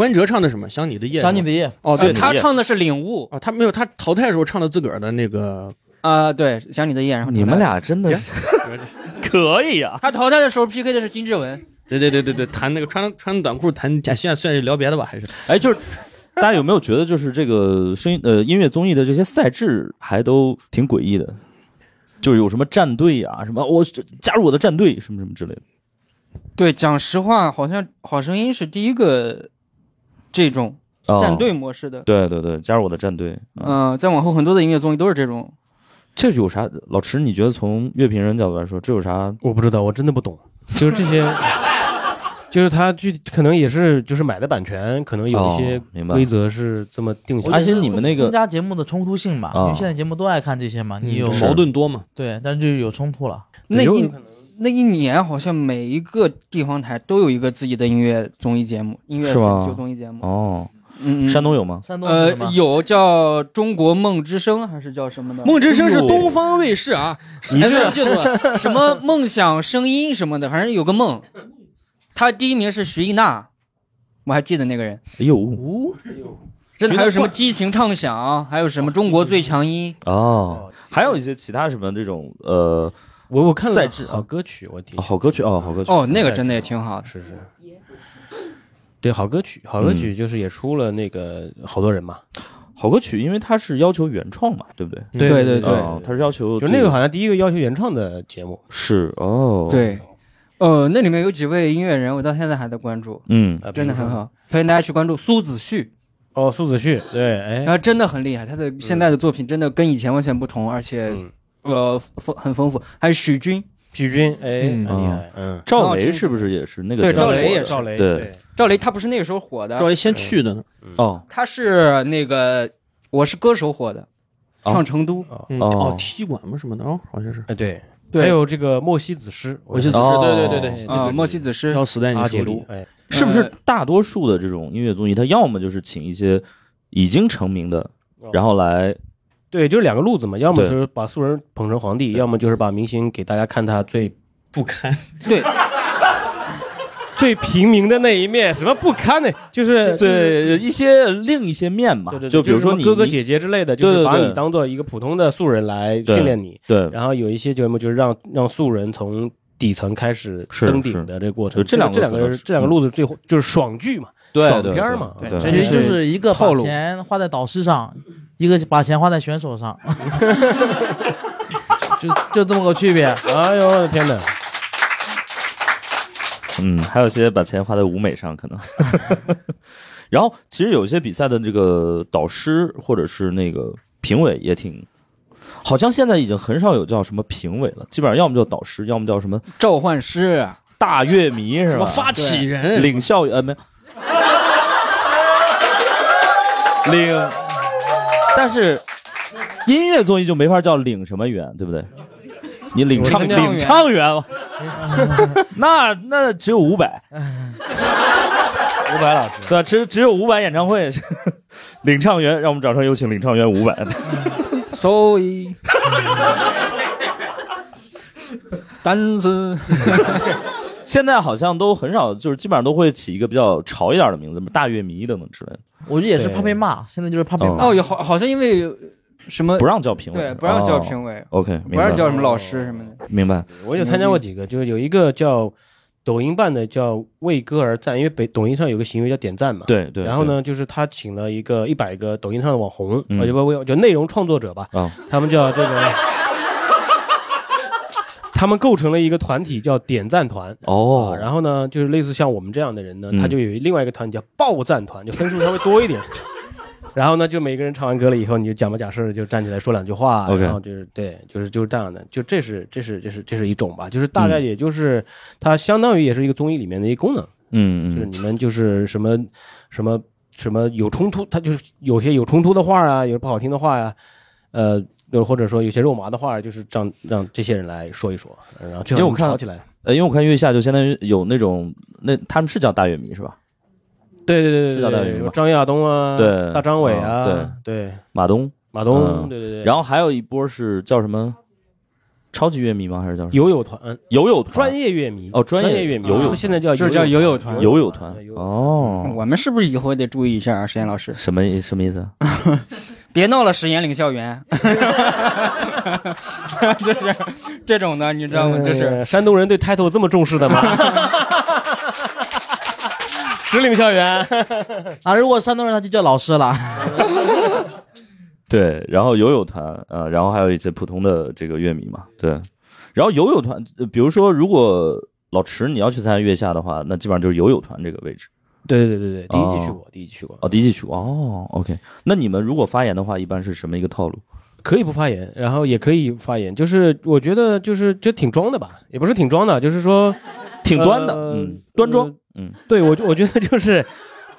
S3: 关喆唱的什么？想你的夜，
S2: 想你的夜，
S3: 哦，对，
S5: 他唱的是领悟。
S3: 哦，他没有，他淘汰的时候唱的自个儿的那个，
S5: 啊，对，想你的夜，然后
S1: 你们俩真的是 [LAUGHS] 可以啊，
S5: 他淘汰的时候 PK 的是金志文，
S3: 对对对对对，弹那个穿穿短裤弹，现在算是聊别的吧，还是？
S1: 哎，就是大家有没有觉得，就是这个声音呃音乐综艺的这些赛制还都挺诡异的，就是有什么战队啊，什么我加入我的战队，什么什么之类的。
S5: 对，讲实话，好像好声音是第一个这种
S1: 哦
S5: 战队模式的。
S1: 对对对，加入我的战队。嗯，
S5: 嗯、再往后很多的音乐综艺都是这种。
S1: 这有啥？老池，你觉得从乐评人角度来说，这有啥？
S4: 我不知道，我真的不懂，就是这些，[LAUGHS] 就是他具体可能也是就是买的版权，可能有一些规则是这么定下来的。
S1: 阿信，你们那个
S2: 增加节目的冲突性嘛，
S1: 啊
S2: 因为现在节目都爱看这些嘛，你有
S3: 嗯矛盾多嘛？
S2: 对，但是就有冲突了。
S5: 那一
S4: 有可能
S5: 那一年好像每一个地方台都有一个自己的音乐综艺节目，音乐选秀综艺节目。
S1: 哦，
S5: 嗯，嗯
S1: 山东有吗？
S2: 山东是
S5: 呃有叫中国梦之声还是叫什么的？
S3: 梦之声是东方卫视啊，
S1: 你是
S3: 哎记住了，[LAUGHS]
S5: 什么梦想声音什么的，反正有个梦。他第一名是徐艺娜，我还记得那个人。
S1: 哎呦，
S5: 真的还有什么激情唱响，还有什么中国最强音。
S1: 哦，还有一些其他什么这种呃
S4: 我我看了
S1: 赛制
S4: 好歌曲，我提
S1: 好歌曲哦，好歌曲
S5: 哦，那个真的也挺好的。
S4: 是是。对，好歌曲，好歌曲就是也出了那个好多人嘛，
S1: 好歌曲，因为它是要求原创嘛，对不对？
S5: 对对对
S1: 哦它是要求
S4: 就那个好像第一个要求原创的节目，
S1: 是哦，，
S5: 对，呃，那里面有几位音乐人，我到现在还在关注，
S1: 嗯，
S5: 真的很好，推荐大家去关注苏子旭，
S4: 哦，苏子旭，对，哎。
S5: 他，真的很厉害，他的现在的作品真的跟以前完全不同，而且
S4: 嗯，
S5: 呃丰很丰富。还有许军，
S4: 许军，哎，
S2: 嗯
S4: 厉害，嗯，
S1: 赵雷是不是也是那个
S5: 对赵雷也是
S4: 赵雷，
S1: 对，
S5: 赵雷他不是那个时候火的，
S3: 赵雷先去的呢，
S1: 哦
S5: 他是那个《我是歌手》火的，
S1: 哦
S5: 唱成都。
S3: 嗯
S1: 哦
S3: 哦，踢馆嘛什么的哦，好像是
S4: 哎，对，
S5: 对
S4: 还有这个莫西子诗，
S3: 我记得
S1: 哦
S3: 是，对对对对，
S5: 啊，莫西子诗，
S3: 要死在你手里
S4: 哎，
S1: 是不是大多数的这种音乐综艺，它要么就是请一些已经成名的，然后来
S4: 对，就是两个路子嘛，要么就是把素人捧成皇帝，要么就是把明星给大家看他最
S3: 不堪，[LAUGHS]
S5: 对，
S4: 最平民的那一面，什么不堪呢？就是
S1: 对一些另一些面嘛
S4: 对对，对，
S1: 就比如说
S4: 哥哥姐姐之类的，就是把你当做一个普通的素人来训练你。
S1: 对，
S4: 然后有一些节目就是让让素人从底层开始登顶的这个过程。
S1: 这两个
S4: 这两个这两个路子最后就是爽剧嘛，
S1: 对
S4: 爽片儿嘛，
S1: 对
S2: 其实就是一个把钱花在导师上，一个把钱花在选手上，就就这么个区别。
S4: 哎呦我的天哪！
S1: 嗯，还有些把钱花在舞美上，可能。[LAUGHS] 然后，其实有些比赛的这个导师或者是那个评委也挺，好像现在已经很少有叫什么评委了，基本上要么叫导师，要么叫什么
S5: 召唤师，
S1: 大乐迷是吧？
S3: 什么发起人，
S1: 领笑呃没有，[LAUGHS] 领，但是音乐综艺就没法叫领什么员，对不对？你领唱
S5: 领唱员
S1: 领唱员嘛，[LAUGHS] 那那只有伍佰，
S4: 伍佰老师，
S1: 对吧？只只有伍佰演唱会，[LAUGHS] 领唱员，让我们掌声有请领唱员伍佰。[LAUGHS]
S5: 所以，但是
S1: 现在好像都很少，就是基本上都会起一个比较潮一点的名字，什么大乐迷等等之类的，
S2: 我觉得也是怕被骂，现在就是怕被骂。
S5: 哦，有好好像因为什么
S1: 不让叫评委，
S5: 对不让叫
S1: 哦
S5: 评委
S1: ，OK，明白
S5: 不让叫什么老师什么的。
S1: 明白。
S4: 我有参加过几个，就是有一个叫抖音办的叫为歌而赞，因为北抖音上有个行为叫点赞嘛。
S1: 对对。
S4: 然后呢，就是他请了一个一百个抖音上的网红，
S1: 嗯
S4: 呃就不就内容创作者吧，他们叫这个，[LAUGHS] 他们构成了一个团体叫点赞团。
S1: 哦。
S4: 啊，，然后呢，就是类似像我们这样的人呢，
S1: 嗯。
S4: 他就有另外一个团体叫爆赞团，就分数稍微多一点。[LAUGHS] 然后呢，就每个人唱完歌了以后，你就假模假式的就站起来说两句话
S1: OK
S4: 然后就是对，就是就是这样的，就这是这是这是这是一种吧，就是大概
S1: 嗯。
S4: 也就是它相当于也是一个综艺里面的一个功能，
S1: 嗯嗯，
S4: 就是你们就是什么什么什么有冲突，它就是有些有冲突的话啊，有不好听的话呀、呃，又或者说有些肉麻的话，就是让让这些人来说一说，然后
S1: 因为我看
S4: 吵起来。
S1: 呃，因为我看月下就相当于有那种那他们是叫大乐迷是吧？
S4: 对对对
S1: 是叫大乐迷
S4: 张亚东啊，
S1: 对
S4: 大张伟啊，
S1: 对。
S4: 对。
S1: 马东，
S4: 马东，
S1: 嗯。
S4: 对对对，
S1: 然后还有一波是叫什么？超级乐迷吗？还是叫什么？
S4: 友友团，嗯
S1: 友友团。
S4: 专业乐迷
S1: 哦专业。
S4: 乐迷，
S1: 友友
S4: 现在叫
S5: 就是叫友友团。
S1: 友友团。哦？
S5: 我们是不是以后得注意一下啊，实验老师？
S1: 什么意什么意思？[LAUGHS]
S5: 别闹了，实验领校园，[LAUGHS] 就是这种的，你知道吗？就是
S4: 呃山东人对 title 这么重视的吗？[LAUGHS] 石岭校园，
S2: 啊，如果山东人他就叫老师了。[LAUGHS]
S1: 对，然后友友团，呃，然后还有一些普通的这个乐迷嘛，对，然后友友团，呃比如说如果老池你要去参加月下的话，那基本上就是友友团这个位置。
S4: 对对对对，第一季
S1: 哦
S4: 去过，第一季去过，
S1: 哦，第一季去过哦，OK。那你们如果发言的话，一般是什么一个套路？
S4: 可以不发言，然后也可以发言，就是我觉得就是这挺装的吧，也不是挺装的，就是说 [LAUGHS]
S1: 挺端的，
S4: 呃
S1: 嗯，端庄
S4: 呃，
S1: 嗯，
S4: 对我就我觉得就是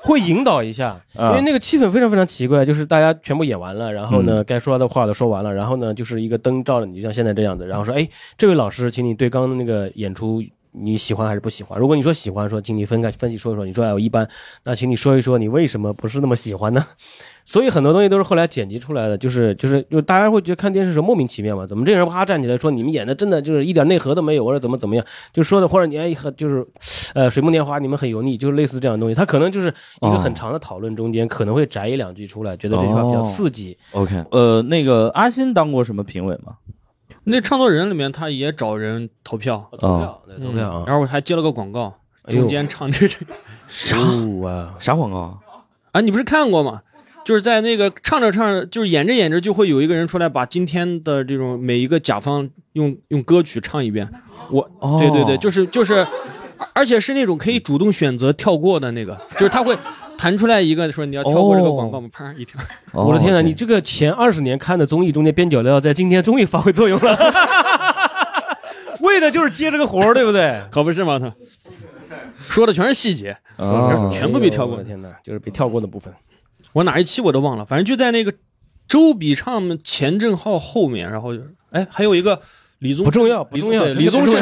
S4: 会引导一下，[LAUGHS] 因
S1: 啊
S4: 为那个气氛非常非常奇怪，就是大家全部演完了，然后
S1: 嗯
S4: 呢，该说的话都说完了，然后呢，就是一个灯照着你，就像现在这样子，然后说，哎，这位老师，请你对刚刚那个演出。你喜欢还是不喜欢？如果你说喜欢，说请你分开分析说一说。你说哎我一般，那请你说一说你为什么不是那么喜欢呢？[LAUGHS] 所以很多东西都是后来剪辑出来的，就是就是就大家会觉得看电视时候莫名其妙嘛，怎么这个人啪站起来说你们演的真的就是一点内核都没有，或者怎么怎么样，就说的或者你哎很就是，呃水木年华你们很油腻，就是类似这样的东西，他可能就是一个很长的讨论中间、可能会摘一两句出来，觉得这句话比较刺激。
S1: OK，呃，那个阿新当过什么评委吗？
S3: 那唱作人里面他也找人投票，
S4: 投票，对投票啊，
S3: 然后我还接了个广告，中间唱这这
S4: 哦啊，
S1: 啥广告啊？
S3: 啊，你不是看过吗？就是在那个唱着唱着，就是演着演着，就会有一个人出来把今天的这种每一个甲方用用歌曲唱一遍。我，
S1: 哦
S3: 对对对，就是就是，而而且是那种可以主动选择跳过的那个，就是他会弹出来一个说你要跳过这个广告吗？啪一跳，
S1: 哦
S4: 我的天呐，你这个前二十年看的综艺中间边角料，在今天终于发挥作用了，[LAUGHS] 为的就是接这个活儿，对不对？
S3: 可不是吗？他。说的全是细节，
S1: 啊
S3: 全部被跳过。
S4: 我的。天呐，就是被跳过的部分。
S3: 我哪一期我都忘了，反正就在那个周笔畅前正浩后面，然后就是哎，还有一个李宗
S4: 不重要，不重要，
S3: 对李宗盛，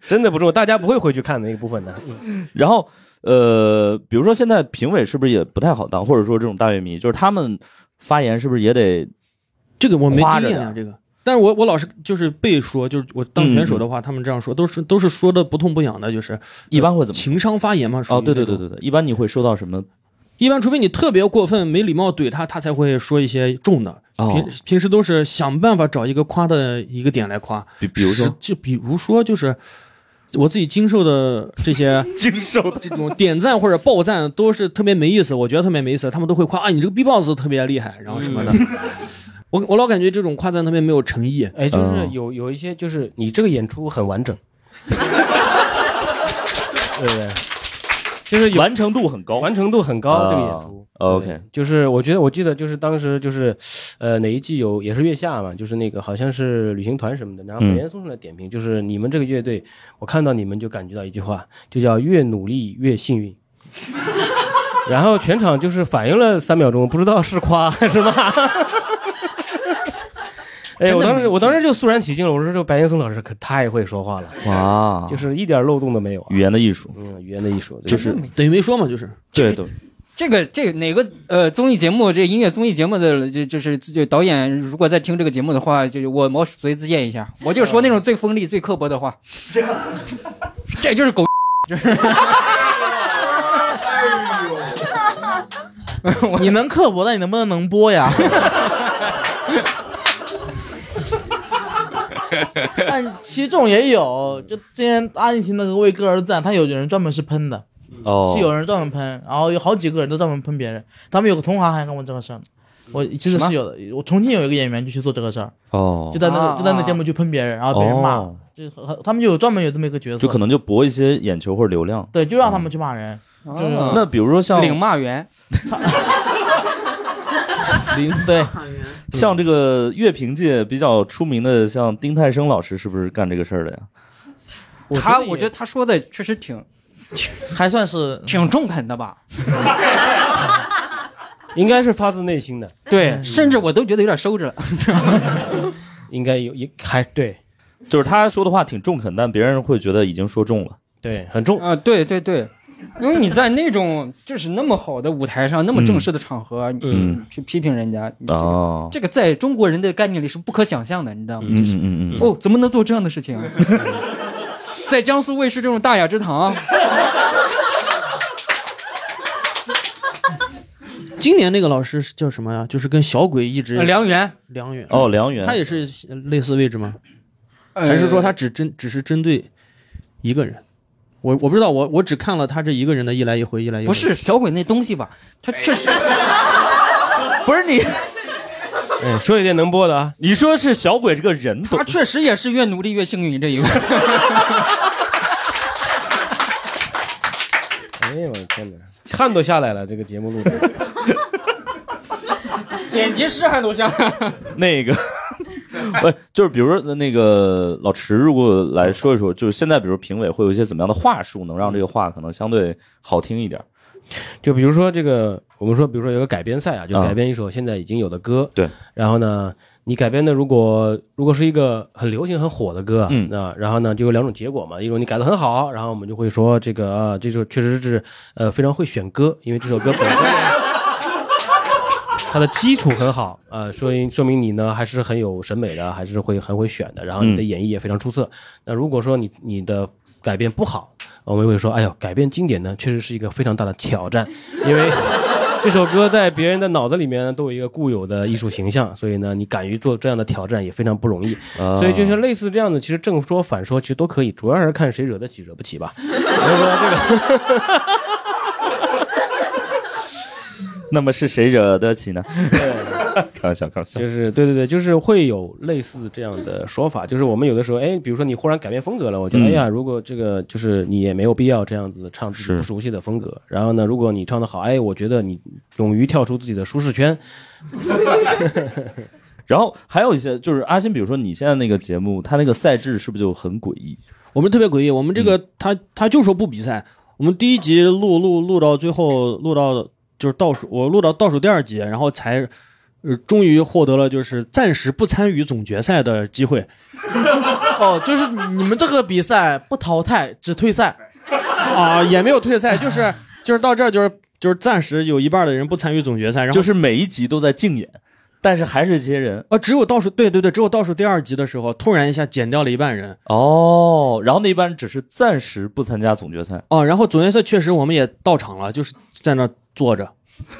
S4: 真的不重要，大家不会回去看那一部分的。
S1: 然后呃，比如说现在评委是不是也不太好当，或者说这种大乐迷，就是他们发言是不是也得
S3: 这个我没经验啊，这个。但是我我老是就是被说，就是我当选手的话，他们这样说，都是都是说的不痛不痒的，就是
S1: 一般会怎么？
S3: 情商发言嘛。
S1: 哦，对对，对对对，一般你会收到什么？
S3: 一般除非你特别过分、没礼貌怼他，他才会说一些重的。
S1: 哦
S3: 平平时都是想办法找一个夸的一个点来夸。
S1: 比比如说
S3: 就比如说就是我自己经受的这些 [LAUGHS]
S1: 经受
S3: 这种点赞或者爆赞都是特别没意思，我觉得特别没意思，他们都会夸啊你这个 B-box 特别厉害，然后什么的。[LAUGHS] 我我老感觉这种夸赞特别没有诚意。
S4: 哎，就是
S1: 嗯
S4: 有有一些，就是你这个演出很完整，[LAUGHS] 对不对？就是
S1: 完成度很高。
S4: 完成度很高，
S1: 啊
S4: 这个演出。
S1: OK
S4: 就是我觉得我记得就是当时就是，呃，哪一季有也是月下嘛，就是那个好像是旅行团什么的，然后
S1: 嗯。
S4: 白岩松上来点评，就是你们这个乐队，我看到你们就感觉到一句话，就叫越努力越幸运。[LAUGHS] 然后全场就是反应了三秒钟，不知道是夸还 [LAUGHS] 是骂。哎，我当时我当时就肃然起敬了，我说这个白岩松老师可太会说话了，
S1: 哇，
S4: 就是一点漏洞都没有啊。
S1: 语言的艺术，
S4: 嗯，语言的艺术
S1: 就是
S3: 等于没说嘛，就是。
S1: 对对，
S5: 这个这个哪个呃综艺节目，这个音乐综艺节目的就就是就导演，如果在听这个节目的话，就我毛遂自荐一下，我就说那种最锋利、最刻薄的话，[LAUGHS] 这就是狗，[LAUGHS] 就是 [LAUGHS]
S2: 你能刻薄，那你能不能能播呀？但其实这种也有，就之前阿根廷那个为歌而赞，他有人专门是喷的，
S1: 哦，
S2: 是有人专门喷，然后有好几个人都专门喷别人。他们有个同行还干过这个事儿呢。我其实是有的，我重庆有一个演员就去做这个事儿，
S1: 哦
S2: 就，在那个
S5: 啊
S2: 就在那节目去喷别人，然后别人骂，
S1: 哦
S2: 就很他们就有专门有这么一个角色，
S1: 就可能就博一些眼球或者流量。
S2: 对，就让他们去骂人。就是
S5: 啊
S1: 那比如说像
S5: 领骂员，[LAUGHS]
S2: 对，
S1: 像这个乐评界比较出名的，像丁太升老师，是不是干这个事儿的呀？
S5: 他我觉得他说的确实挺 [LAUGHS]
S2: 还算是
S5: 挺中肯的吧，[LAUGHS]
S4: 应该是发自内心的，
S5: 对，甚至我都觉得有点收着了。[LAUGHS]
S4: 应该有也还对，
S1: 就是他说的话挺中肯，但别人会觉得已经说中了。
S4: 对，很重。
S5: 啊，对对对，因为你在那种就是那么好的舞台上，那么正式的场合，
S1: 嗯
S5: 你去批评人家，
S1: 哦，
S5: 这个在中国人的概念里是不可想象的，你知道吗？
S1: 嗯
S5: 就是
S1: 嗯嗯嗯，
S5: 哦，怎么能做这样的事情啊？在江苏卫视这种大雅之堂啊，[LAUGHS]
S3: 今年那个老师是叫什么呀？就是跟小鬼一直
S5: 呃梁元
S3: 梁远
S1: 哦，梁元，
S3: 他也是类似位置吗？
S5: 呃
S3: 还是说他只针只是针对一个人？我我不知道，我我只看了他这一个人的一来一回，一来一回。
S5: 不是小鬼那东西吧？他确实 [LAUGHS]
S1: 不是你，
S4: 哎，说一点能播的啊。
S1: 你说是小鬼这个人
S5: 他确实也是越努力越幸运这一个。[LAUGHS]
S4: 哎呀我的天哪，汗都下来了，这个节目录的。[LAUGHS]
S5: 剪辑师汗都像。
S1: 那个，[LAUGHS] 不就是比如说那个老池，如果来说一说，就是现在比如评委会有一些怎么样的话术，能让这个话可能相对好听一点？
S4: 就比如说这个，我们说，比如说有个改编赛啊，就
S1: 啊
S4: 改编一首现在已经有的歌。
S1: 对。
S4: 然后呢，你改编的如果如果是一个很流行、很火的歌啊，
S1: 嗯
S4: 那然后呢就有两种结果嘛，一种你改的很好，然后我们就会说这个啊，这首确实是呃非常会选歌，因为这首歌本身。它的基础很好啊、呃，说明说明你呢还是很有审美的，还是会很会选的，然后你的
S1: 嗯
S4: 演绎也非常出色。那如果说你你的改编不好，我们会说，哎呦，改变经典呢，确实是一个非常大的挑战，[LAUGHS] 因为这首歌在别人的脑子里面呢都有一个固有的艺术形象，所以呢，你敢于做这样的挑战也非常不容易。
S1: 啊
S4: 所以就是类似这样的，其实正说反说其实都可以，主要还是看谁惹得起惹不起吧。所以说这个。[LAUGHS] [LAUGHS]
S1: 那么是谁惹得起呢？[LAUGHS] 开玩笑，开玩笑。
S4: 就是对对对，就是会有类似这样的说法，就是我们有的时候，哎，比如说你忽然改变风格了，我觉得，
S1: 嗯
S4: 哎呀，如果这个就是你也没有必要这样子唱自己
S1: 是
S4: 不熟悉的风格。然后呢，如果你唱的好，哎，我觉得你勇于跳出自己的舒适圈。[LAUGHS]
S1: 然后还有一些就是阿星，比如说你现在那个节目，他那个赛制是不是就很诡异？
S3: 我们特别诡异，我们这个他他就说不比赛，我们第一集录录录到最后录到就是倒数，我录到倒数第二集，然后才。呃，终于获得了就是暂时不参与总决赛的机会。[LAUGHS]
S2: 哦，就是你们这个比赛不淘汰，只退赛。
S3: 啊，也没有退赛，就是就是到这儿就是就是暂时有一半的人不参与总决赛，然后
S1: 就是每一集都在竞演，但是还是这些人
S3: 啊，只有倒数对对对，只有倒数第二集的时候，突然一下减掉了一半人。
S1: 哦。然后那一班只是暂时不参加总决赛。
S3: 哦，然后总决赛确实我们也到场了，就是在那儿坐着。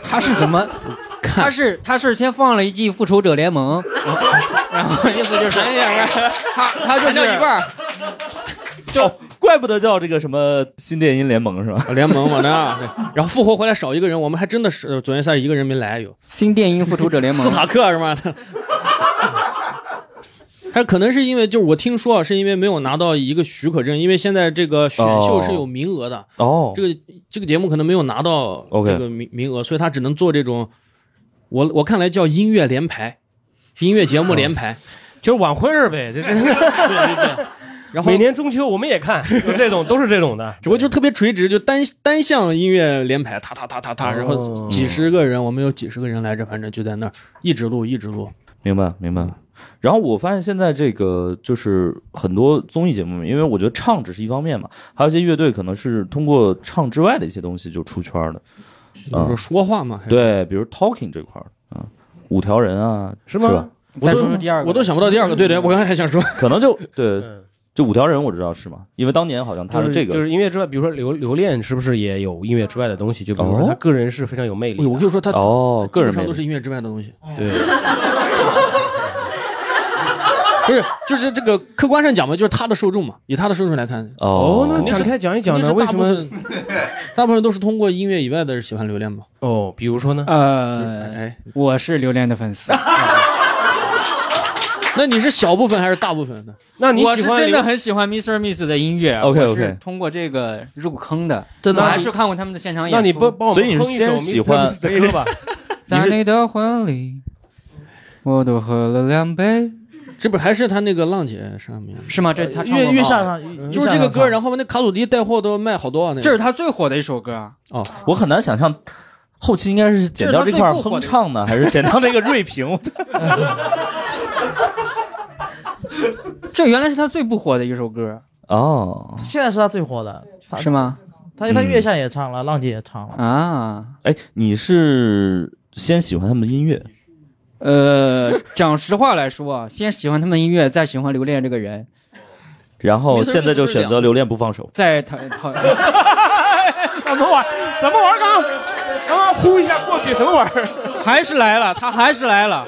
S5: 他是怎么？[LAUGHS] 他是他是先放了一季《复仇者联盟》，[LAUGHS] 然后意思就是他他就是
S3: 一半儿
S1: 就怪不得叫这个什么新电音联盟是吧？
S3: 联盟嘛呢，然后复活回来少一个人，我们还真的是呃总决赛一个人没来，有
S5: 新电音《复仇者联盟
S3: 斯》塔克是吗？还可能是因为就是我听说啊，是因为没有拿到一个许可证，因为现在这个选秀是有名额的，
S1: 哦，
S3: 这个这个节目可能没有拿到这个名名额，所以他只能做这种，我我看来叫音乐联排，音乐节目联排，[LAUGHS]
S4: 就是晚会儿呗，这这。[LAUGHS]
S3: 对对对。[LAUGHS] 然后
S4: 每年中秋我们也看，就这种都是这种的。
S3: 只不过就特别垂直，就单单项音乐联排，他他他他他，然后几十个人，我们有几十个人来着，反正就在那儿一直录一直录。
S1: 明白明白。然后我发现现在这个就是很多综艺节目，因为我觉得唱只是一方面嘛，还有一些乐队可能是通过唱之外的一些东西就出圈的。
S3: 比如说说话嘛，
S1: 对，比如 talking 这块儿啊，五条人啊，
S4: 是吗
S1: 吧？
S5: 再
S3: 我都
S5: 说说第二个，
S3: 我都想不到第二个。对对，我刚才还想说，
S1: 可能就 [LAUGHS] 对，
S4: 嗯
S1: 就五条人我知道是吗？因为当年好像他
S4: 是
S1: 这个
S4: 就是音乐之外，比如说留留恋是不是也有音乐之外的东西？就比如说他个人是非常有魅力
S3: 我跟你说，他
S1: 哦，个人
S3: 都是音乐之外的东西。
S4: 对，[LAUGHS]
S3: 不是，就是这个客观上讲嘛，就是他的受众嘛，以他的受众来看，
S4: 哦，那
S3: 肯定是
S4: 展开讲一讲呢？为什么？
S3: 分 [LAUGHS] 大部分都是通过音乐以外的喜欢榴莲嘛。
S4: 哦，比如说呢？
S5: 呃，
S3: 哎，
S5: 我是榴莲的粉丝，[LAUGHS]
S3: 那你是小部分还是大部分呢？
S4: 那你
S5: 我是真的很喜欢 Mr. Miss 的音乐
S1: OK，
S5: 是
S1: OK
S5: 通过这个入坑的，
S2: 真的
S5: 我还是看过他们的现场演出。
S4: 那你帮帮我
S1: 所以你
S4: 们哼一首
S1: 先喜欢
S4: Mr. Miss 的歌吧？[LAUGHS]
S5: 在你的婚礼，我多喝了两杯，
S3: 这不还是他那个浪姐上面？
S5: 是吗？这他唱过
S2: 月月下上
S3: 就是这个歌，然
S2: 后
S3: 后那卡祖笛带货都卖好多啊！那个
S5: 这是他最火的一首歌啊。
S3: 哦，
S1: 我很难想象后期应该是剪掉这块哼唱呢，还是剪掉那个锐评？[LAUGHS] [LAUGHS]
S5: 这原来是他最不火的一首歌，
S1: 哦，
S2: 现在是他最火的，他
S5: 是吗？
S2: 他他月下也唱了，浪姐也唱了。
S5: 啊，
S1: 哎，你是先喜欢他们的音乐？
S5: 呃，讲实话来说啊，[LAUGHS] 先喜欢他们音乐，再喜欢留恋这个人，
S1: 然后现在就选择留恋不放手。
S5: 再讨讨
S4: 什么玩意儿？什么玩意儿？刚刚刚刚呼一下过去，什么玩意儿？
S5: 还是来了，他还是来了。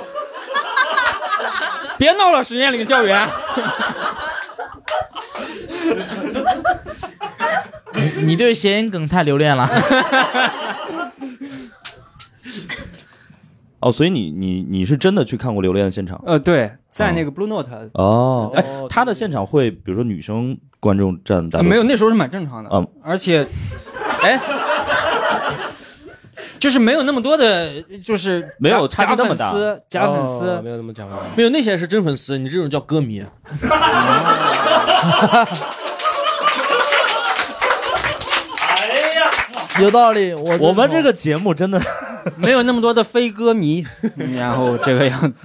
S5: 别闹了，实验领校园。
S2: 你你对谐音梗太留恋了。[LAUGHS]
S1: 哦，所以你你你是真的去看过留恋的现场？
S5: 呃，对，在那个 Blue Note，
S1: 哦，哎，他的现场会，比如说女生观众占大
S5: 呃没有，那时候是蛮正常的。
S1: 嗯
S5: 而且，哎，就是没有那么多的，就是
S1: 没有
S5: 假
S1: 差距那么大
S5: 假粉丝，假粉丝
S4: 哦没有那么假粉丝。
S3: 没有那些是真粉丝，你这种叫歌迷。
S2: 哎 [LAUGHS] 呀有道理，我
S1: 我们这个节目真的 [LAUGHS]
S5: 没有那么多的非歌迷，[LAUGHS] 然后这个样子。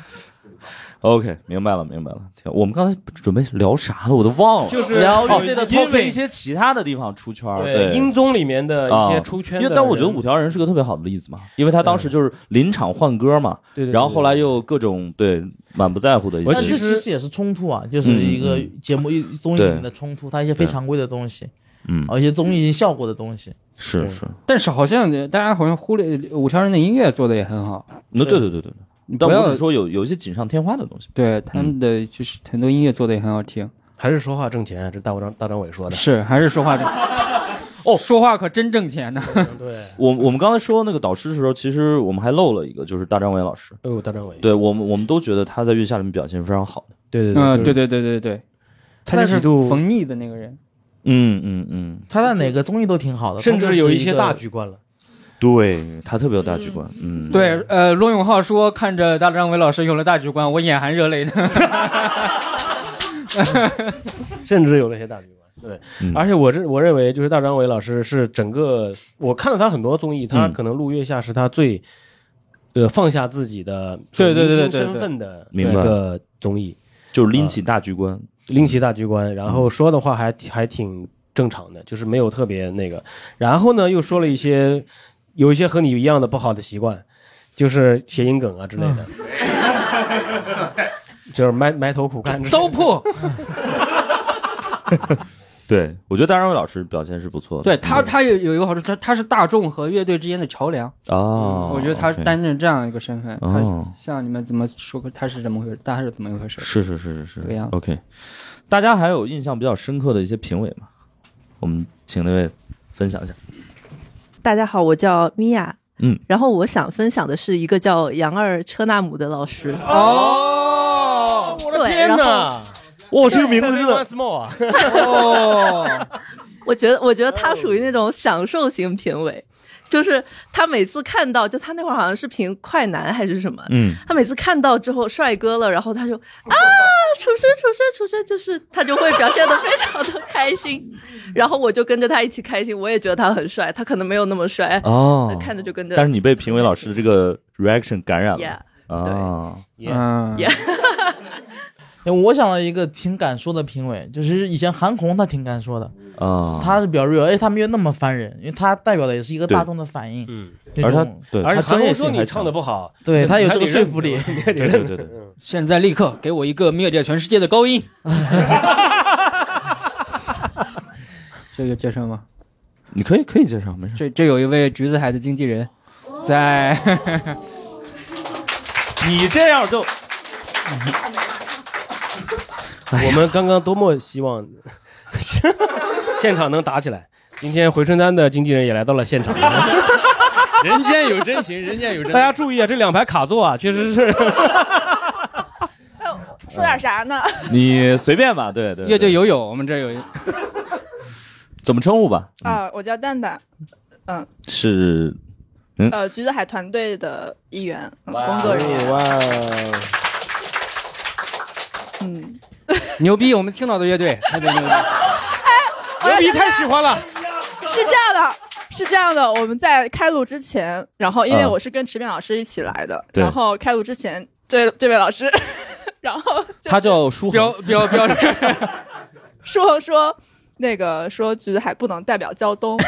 S1: OK，明白了，明白了。天我们刚才准备聊啥了，我都忘了。
S4: 就是
S2: 聊
S1: 哦
S2: 乐队的
S1: 因为一些其他的地方出圈儿，
S4: 对音综里面的一些出圈
S1: 因为但我觉得五条人是个特别好的例子嘛，因为他当时就是临场换歌嘛，
S4: 对对对
S1: 然后后来又各种对满不在乎的一
S2: 但
S1: 些
S2: 这其实也是冲突啊，就是一个
S1: 嗯
S2: 节目一综艺里面的冲突，它一些非常规的东西，
S1: 嗯，
S2: 而一些综艺效果的东西。
S1: 是是，
S5: 但是好像大家好像忽略五条人的音乐做的也很好，
S1: 那对对对对对，但
S5: 不要
S1: 我只是说有有一些锦上添花的东西，
S5: 对他们的就是很多音乐做的也很好听。
S4: 还是说话挣钱，这大张大张伟说的。
S5: 是还是说话挣哦，[LAUGHS] 说话可真挣钱呢。
S4: 对，
S1: 我我们刚才说那个导师的时候，其实我们还漏了一个，就是大张伟老师。
S4: 哦，大张伟，
S1: 对我们，我们都觉得他在月下里面表现非常好的。
S4: 对对
S5: 嗯，对
S4: 对
S5: 对对对对，他就是冯逆的那个人。
S1: 嗯嗯嗯，
S2: 他在哪个综艺都挺好的，
S4: 甚至有一些大局观了。
S1: 对他特别有大局观。嗯，
S5: 对，呃，罗永浩说看着大张伟老师有了大局观，我眼含热泪的。[LAUGHS]
S4: 甚至有了一些大局观。对，
S1: 嗯
S4: 而且我认我认为，就是大张伟老师是整个我看了他很多综艺，他
S1: 嗯
S4: 可能录月下是他最呃放下自己的
S5: 对对对
S4: 身份的一个综艺，
S1: 就是拎起大局观。
S4: 拎起大局观，然后说的话还还挺正常的，就是没有特别那个。然后呢，又说了一些有一些和你一样的不好的习惯，就是谐音梗啊之类的，[LAUGHS] 就是埋埋头苦干
S5: 糟粕。[LAUGHS]
S1: 对，我觉得大张伟老师表现是不错的。
S5: 对他，他有有一个好处，他他是大众和乐队之间的桥梁。
S1: 哦，
S5: 我觉得他担任这样一个身份。他
S1: 哦
S5: 像你们怎么说，他是怎么回事？他是怎么一回事？
S1: 是是是是是
S5: 这个样子
S1: OK，大家还有印象比较深刻的一些评委吗？我们请那位分享一下。
S8: 大家好，我叫米娅。
S1: 嗯，
S8: 然后我想分享的是一个叫杨二车纳姆的老师。
S5: 哦，
S4: 我的
S8: 对
S4: 天哪！
S8: 然后
S1: 哇，这个名字真！
S5: 哦，[LAUGHS]
S8: 我觉得，我觉得他属于那种享受型评委，就是他每次看到，就他那会儿好像是评快男还是什么，
S1: 嗯，
S8: 他每次看到之后帅哥了，然后他就啊，厨师，厨师，厨师，就是他就会表现的非常的开心，然后我就跟着他一起开心，我也觉得他很帅，他可能没有那么帅，
S1: 哦，
S8: 看着就跟着，
S1: 但是你被评委老师的这个 reaction 感染了。
S8: Yeah，
S1: 啊，
S5: 嗯
S8: ，Yeah。
S2: 哎我想到一个挺敢说的评委，就是以前韩红她挺敢说的，
S1: 啊，
S2: 他是比较 real，而且她没有那么烦人，因为她代表的也是一个大众的反应。
S4: 嗯，
S1: 而
S2: 她
S1: 对，
S4: 而且韩红说你唱的不好，
S2: 对她有这个说服力。[LAUGHS]
S1: 对对对对，
S5: 现在立刻给我一个灭掉全世界的高音。[LAUGHS] 这个介绍吗？
S1: 你可以可以介绍，没事。
S5: 这这有一位橘子海的经纪人，在 [LAUGHS]
S1: 你这样就 [LAUGHS]
S4: 我们刚刚多么希望 [LAUGHS] 现场能打起来。今天回春丹的经纪人也来到了现场，
S3: 人间有真情，人间有真
S4: 大。家注意啊，这两排卡座啊，确实是 [LAUGHS]
S6: 说点啥呢？
S1: 你随便吧，对对。
S5: 乐队友友，我们这有
S1: 怎么称呼吧？
S6: 啊，我叫蛋蛋，嗯
S1: 是
S6: 呃，橘子海团队的一员，嗯工作人员。
S4: 哇，
S6: 嗯，
S5: 牛逼，我们青岛的乐队 [LAUGHS] 特别牛逼。
S4: 哎牛逼太喜欢了。
S6: 是这样的，是这样的，我们在开录之前，然后因为
S1: 啊
S6: 我是跟池边老师一起来的，
S1: 对
S6: 然后开录之前，这这位老师，[LAUGHS]
S9: 然后
S1: 他叫舒
S5: 标
S1: 标，
S5: 标标，[LAUGHS]
S9: 说说那个说橘子海不能代表胶东。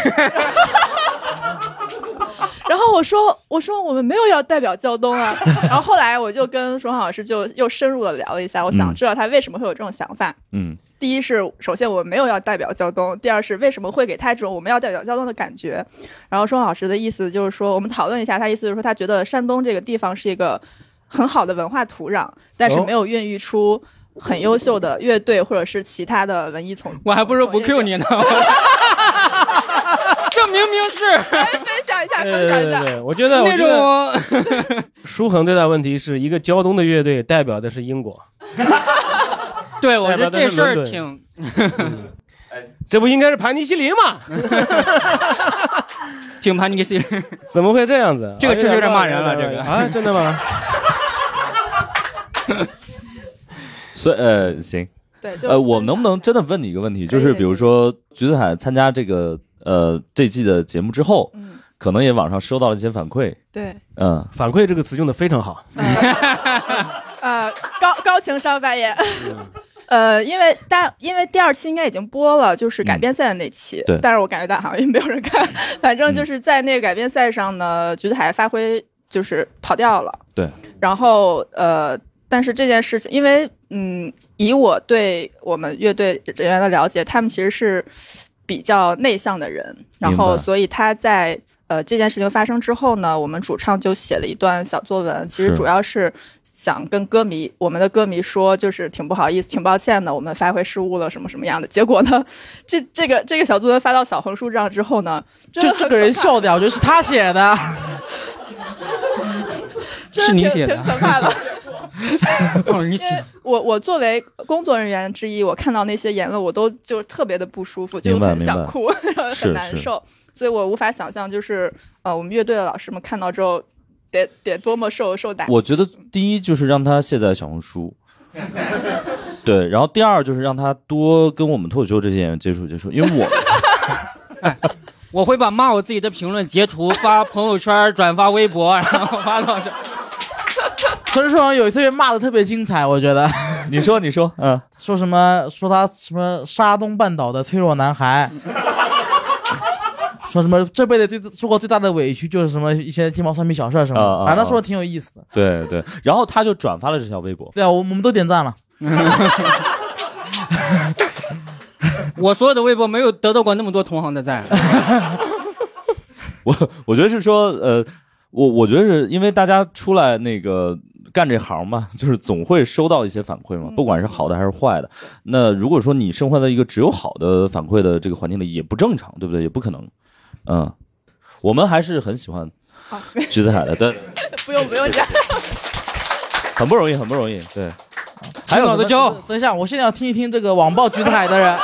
S9: 然后我说我说我们没有要代表胶东啊，[LAUGHS] 然后后来我就跟舒航老师就又深入的聊了一下，我想
S1: 嗯
S9: 知道他为什么会有这种想法。
S1: 嗯
S9: 第一是，首先我们没有要代表胶东；第二是为什么会给他这种我们要代表胶东的感觉。然后双老师的意思就是说，我们讨论一下，他意思就是说，他觉得山东这个地方是一个很好的文化土壤，但是
S4: 哦
S9: 没有孕育出很优秀的乐队或者是其他的文艺从。
S5: 我还不如不 Q 你呢。[LAUGHS] [LAUGHS] 这明明是
S9: 分享一下，
S4: 对
S9: 分享一下。
S4: 对对对，我觉得我
S5: 那
S4: 觉得
S5: 种，
S4: 舒恒最大问题是一个胶东的乐队代表的是英国，[LAUGHS]
S5: 对我觉得这事儿挺，[LAUGHS]
S4: 这不应该是盘尼西林吗？[LAUGHS]
S5: 挺盘尼西林。
S4: 怎么会这样子？
S5: 这个确实有点骂人了
S4: 啊
S5: 这个
S4: 啊，真的吗？
S1: 所以呃行，
S9: 对，就
S1: 呃，我能不能真的问你一个问题，就是比如说橘子海参加这个呃这季的节目之后，
S9: 嗯
S1: 可能也网上收到了一些反馈，
S9: 对
S1: 嗯，
S4: 反馈这个词用的非常好，[LAUGHS]
S9: 呃高高情商发言。[LAUGHS] 呃，因为大因为第二期应该已经播了，就是改编赛的那期，
S1: 对
S9: 但是我感觉到好像也没有人看。[LAUGHS] 反正就是在那个改编赛上呢，橘子海发挥就是跑掉了。
S1: 对。
S9: 然后呃，但是这件事情，因为嗯，以我对我们乐队人员的了解，他们其实是比较内向的人，然后所以他在呃这件事情发生之后呢，我们主唱就写了一段小作文，其实主要是想跟歌迷，我们的歌迷说，就是挺不好意思，挺抱歉的，我们发挥失误了，什么什么样的。结果呢，[LAUGHS] 这这个这个小作文发到小红书上之后呢，
S2: 就这个人笑掉，我觉得是他写的。[LAUGHS] [LAUGHS]
S9: 真的挺
S5: 是你写的。
S9: 挺可怕的。[LAUGHS] 我我作为工作人员之一，我看到那些言论，我都就特别的不舒服，就很想哭，[LAUGHS]
S1: 是
S9: 很难受，所以我无法想象，就是呃，我们乐队的老师们看到之后，得得多么受受打击。
S1: 我觉得第一就是让他卸载小红书，对，然后第二就是让他多跟我们脱口秀这些演员接触接触，因为我
S5: 我会把骂我自己的评论截图发朋友圈、转发微博，[LAUGHS] 然后发到小。
S2: 陈世荣有一次被骂的特别精彩，我觉得 [LAUGHS]
S1: 你说你说，嗯，
S2: 说什么说他什么沙东半岛的脆弱男孩，[LAUGHS] 说什么这辈子最受过最大的委屈就是什么一些鸡毛蒜皮小事儿什么反正他说的挺有意思的。
S1: 对对，然后他就转发了这条微博，
S2: 对啊，我我们都点赞了。[LAUGHS]
S5: 我所有的微博没有得到过那么多同行的赞。[LAUGHS]
S1: 我我觉得是说，呃，我我觉得是因为大家出来那个干这行嘛，就是总会收到一些反馈嘛，不管是好的还是坏的。那如果说你生活在一个只有好的反馈的这个环境里，也不正常，对不对？也不可能。嗯，我们还是很喜欢，橘子海的，对，[LAUGHS]
S9: 不用不用讲。
S1: 很不容易，很不容易，对。还
S2: 青岛的
S1: 有什么
S2: 骄傲。等一下，我现在要听一听这个网暴橘子海的人，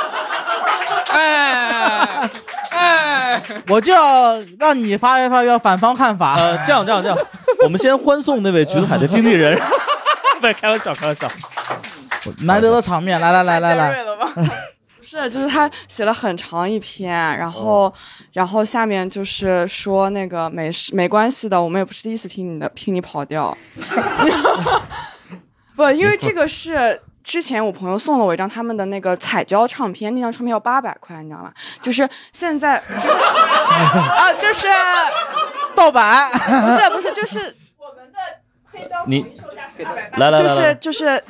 S5: 哎哎，
S2: 我就要让你发表发表反方看法。
S1: 呃，这样这样这样，我们先欢送那位橘子海的经纪人。[LAUGHS] 不，开玩笑，开玩笑。
S2: 难得的场面，来来来来来，
S6: 是，就是他写了很长一篇，然后，然后下面就是说那个没事没关系的，我们也不是第一次听你的，听你跑调。[LAUGHS] [LAUGHS] 不，因为这个是之前我朋友送了我一张他们的那个彩胶唱片，那张唱片要八百块，你知道吗？就是现在，[LAUGHS] 啊，就是
S2: 盗版。
S6: 不是不是就是我们的黑胶
S1: 你
S6: 统一售价是二百八，
S1: 来来来来
S6: 就是就是，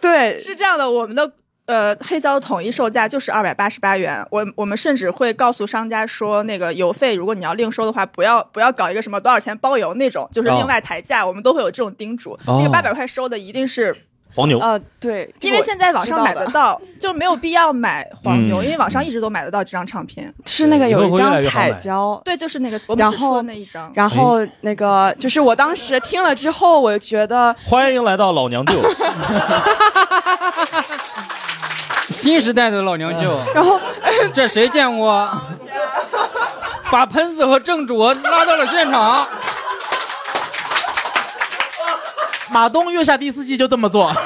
S6: 对，
S9: 是这样的，我们的呃黑胶统一售价就是二百八十八元。我我们甚至会告诉商家说，那个邮费如果你要另收的话，不要不要搞一个什么多少钱包邮那种，就是另外抬价，我们都会有这种叮嘱。
S1: 哦
S9: 那个八百块收的一定是。
S1: 黄牛，
S6: 呃，对，
S9: 因为现在网上买得到，就没有必要买黄牛，
S1: 嗯
S9: 因为网上一直都买得到这张唱片。
S6: 是那个有一张彩胶，
S9: 对，就是那个，我们
S6: 然后
S9: 那一张。
S6: 然后那个就是我当时听了之后，我觉得 [LAUGHS]
S1: 欢迎来到老娘舅。[LAUGHS]
S5: 新时代的老娘舅，
S6: 然后 [LAUGHS]
S5: 这谁见过？把喷子和正主拉到了现场。
S2: 马东月下第四季就这么做。[LAUGHS]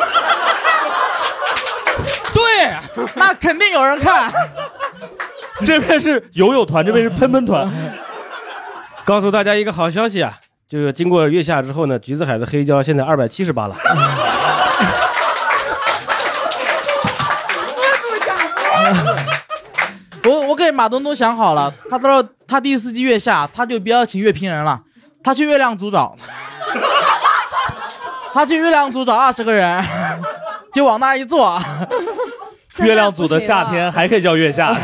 S5: 对，
S2: 那肯定有人看。[LAUGHS]
S1: 这边是友友团，这边是喷喷团。[LAUGHS]
S4: 告诉大家一个好消息啊，就是经过月下之后呢，橘子海的黑胶现在二百七十八了。
S2: 我我给马东东想好了，他到他第四季月下，他就不要请月评人了，他去月亮组找。他去月亮组找二十个人，[LAUGHS] 就往那一坐。[LAUGHS]
S1: 月亮组的夏天还可以叫月下。[LAUGHS]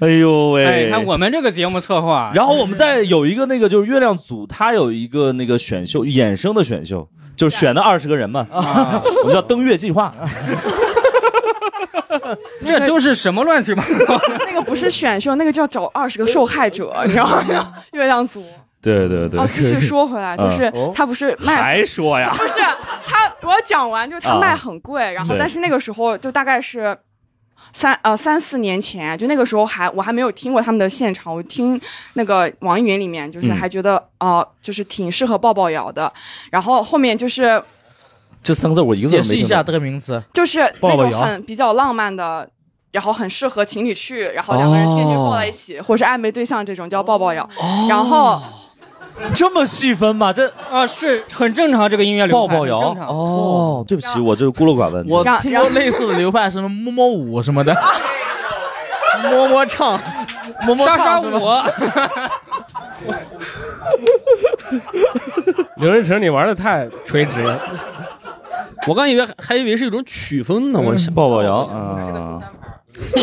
S1: 哎呦喂！
S5: 哎，看我们这个节目策划，
S1: 然后我们再有一个那个就是月亮组，他有一个那个选秀衍生的选秀，就是选的二十个人嘛，
S5: 啊
S1: 我们叫登月计划。[LAUGHS]
S5: 这都是什么乱七八糟？[LAUGHS]
S6: 那个不是选秀，那个叫找二十个受害者，[LAUGHS] 你知道吗？月亮族。
S1: 对对对。
S6: 哦，继续说回来，就是
S1: 嗯
S6: 他不是卖，
S1: 还说呀？
S6: 不是他，我讲完就是他
S1: 啊
S6: 卖很贵，然后但是那个时候就大概是。三呃三四年前，就那个时候还我还没有听过他们的现场，我听那个网易云里面就是
S1: 嗯
S6: 还觉得哦、呃就是挺适合抱抱摇的，然后后面就是
S1: 这三个字我一个字没听懂
S2: 释一下这个名词。
S6: 就是那种
S1: 抱抱摇
S6: 很比较浪漫的，然后很适合情侣去，然后两个人天天抱在一起，或者是暧昧对象这种叫抱抱摇。然后
S1: 这么细分吗？这
S5: 啊是很正常，这个音乐流派
S1: 抱抱摇
S5: 正常
S1: 哦，对不起，我这孤陋寡闻。
S2: 我听过类似的流派，什么摸摸舞什么的，摸摸唱，摸摸唱沙沙
S5: 舞，
S4: 刘仁成，你玩的太垂直了。
S3: 我刚以为还以为是一种曲风呢，我想。
S1: 抱抱摇啊，[LAUGHS]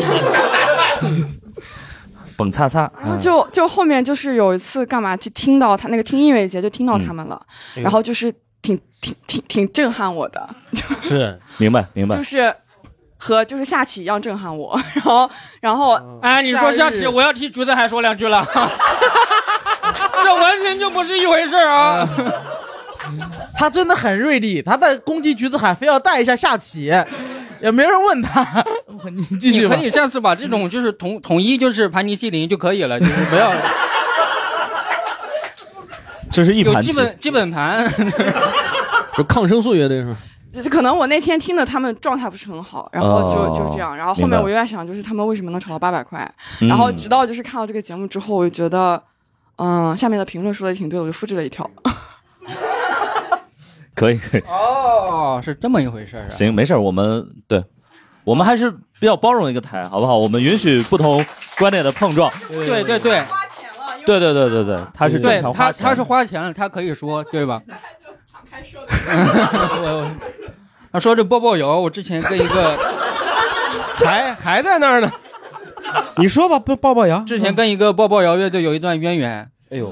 S1: 蹦擦擦，
S6: 然后就就后面就是有一次干嘛，就听到他那个听音乐节就听到他们了，
S1: 嗯
S6: 然后就是挺挺挺挺震撼我的，
S1: 是。[LAUGHS] 明白明白。
S6: 就。是和就是下棋一样震撼我，然后然后
S5: 哎，你说下棋，我要替橘子海说两句了，[LAUGHS] 这完全就不是一回事儿啊！
S2: 他真的很锐利，他在攻击橘子海非要带一下下棋，[LAUGHS] 也没人问他。[LAUGHS] 你继续吧
S5: 你可。以下次把这种就是统统一就是盘尼西林就可以了，就是不要有 [LAUGHS]
S1: 这是一盘有，
S5: 基本基本盘。
S3: 就抗生素乐队是吧？
S6: 可能我那天听的他们状态不是很好，然后就、
S1: 哦
S6: 就这样，然后后面我又在想，就是他们为什么能炒到八百块，
S1: 嗯
S6: 然后直到就是看到这个节目之后，我就觉得，嗯，下面的评论说的挺对的，我就复制了一条。
S1: 可以可以。
S5: 哦，是这么一回事儿、啊。
S1: 行，没事我们对，我们还是比较包容一个台，好不好？我们允许不同观点的碰撞。
S5: 对对对,
S1: 对。对对对对对，他是
S5: 对他他是花钱了，他可以说对吧？[LAUGHS] [LAUGHS] 他说这波波油，我之前跟一个 [LAUGHS]
S4: 还还在那儿呢。你说吧，抱抱摇。
S5: 之前跟一个抱抱摇乐队有一段渊源。
S4: 哎呦，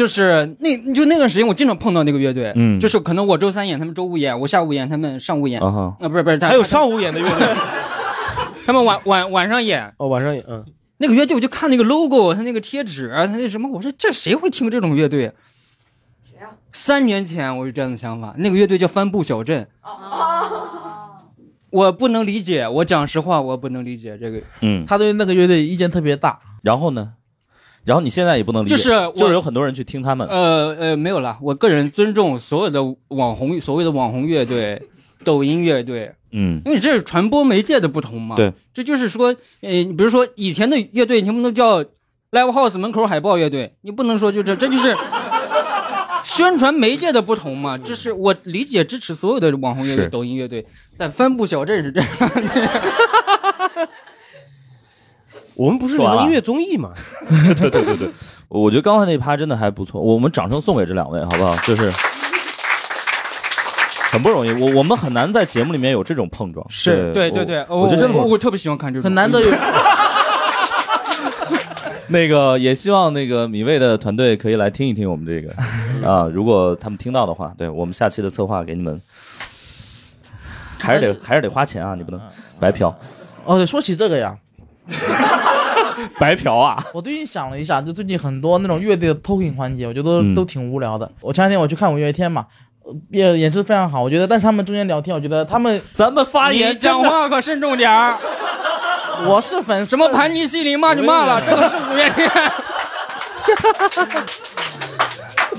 S5: 就是那就那段时间我经常碰到那个乐队，
S1: 嗯
S5: 就是可能我周三演，他们周五演，我下午演，他们上午演，啊、不是不是，他
S4: 还有上午演的乐队。[LAUGHS]
S5: 他们晚晚晚上演，
S4: 哦，晚上演，嗯，
S5: 那个乐队我就看那个 logo，他那个贴纸，他那什么，我说这谁会听这种乐队？三年前我有这样的想法，那个乐队叫帆布小镇。啊 [LAUGHS] 我不能理解，我讲实话，我不能理解这个。
S1: 嗯，
S2: 他对那个乐队意见特别大，
S1: 然后呢？然后你现在也不能理解，
S5: 就是
S1: 就是有很多人去听他们，
S5: 呃呃，没有了，我个人尊重所有的网红，所谓的网红乐队、[LAUGHS] 抖音乐队，
S1: 嗯
S5: 因为这是传播媒介的不同嘛。
S1: 对，
S5: 这就是说，呃，比如说以前的乐队，你不能叫 live house 门口海报乐队，你不能说就这，这就是 [LAUGHS] 宣传媒介的不同嘛。这是我理解支持所有的网红乐队、抖音乐队，但帆布小镇是这样。[LAUGHS]
S4: 我们不是聊音乐综艺嘛？[LAUGHS]
S1: 对对对对对，我觉得刚才那一趴真的还不错，我们掌声送给这两位，好不好？就是很不容易，我我们很难在节目里面有这种碰撞，
S5: 是对对对，
S1: 我我觉得真的
S5: 我我特别喜欢看这种，
S2: 很难得有。[LAUGHS]
S1: 那个也希望那个米未的团队可以来听一听我们这个啊，如果他们听到的话，对我们下期的策划给你们，还是得还是得花钱啊，你不能白嫖，
S2: 哦，对，说起这个呀，[LAUGHS] [LAUGHS]
S1: 白嫖啊，[LAUGHS]
S2: 我最近想了一下，就最近很多那种乐队的 talking 环节，我觉得都,、
S1: 嗯
S2: 都挺无聊的。我前两天我去看五月天嘛，呃也演出非常好，我觉得，但是他们中间聊天，我觉得他们
S1: 咱们发言
S5: 讲话可慎重点儿。
S2: 我是粉丝，
S5: 什么盘尼西林骂就骂了，这个是五月天。[LAUGHS]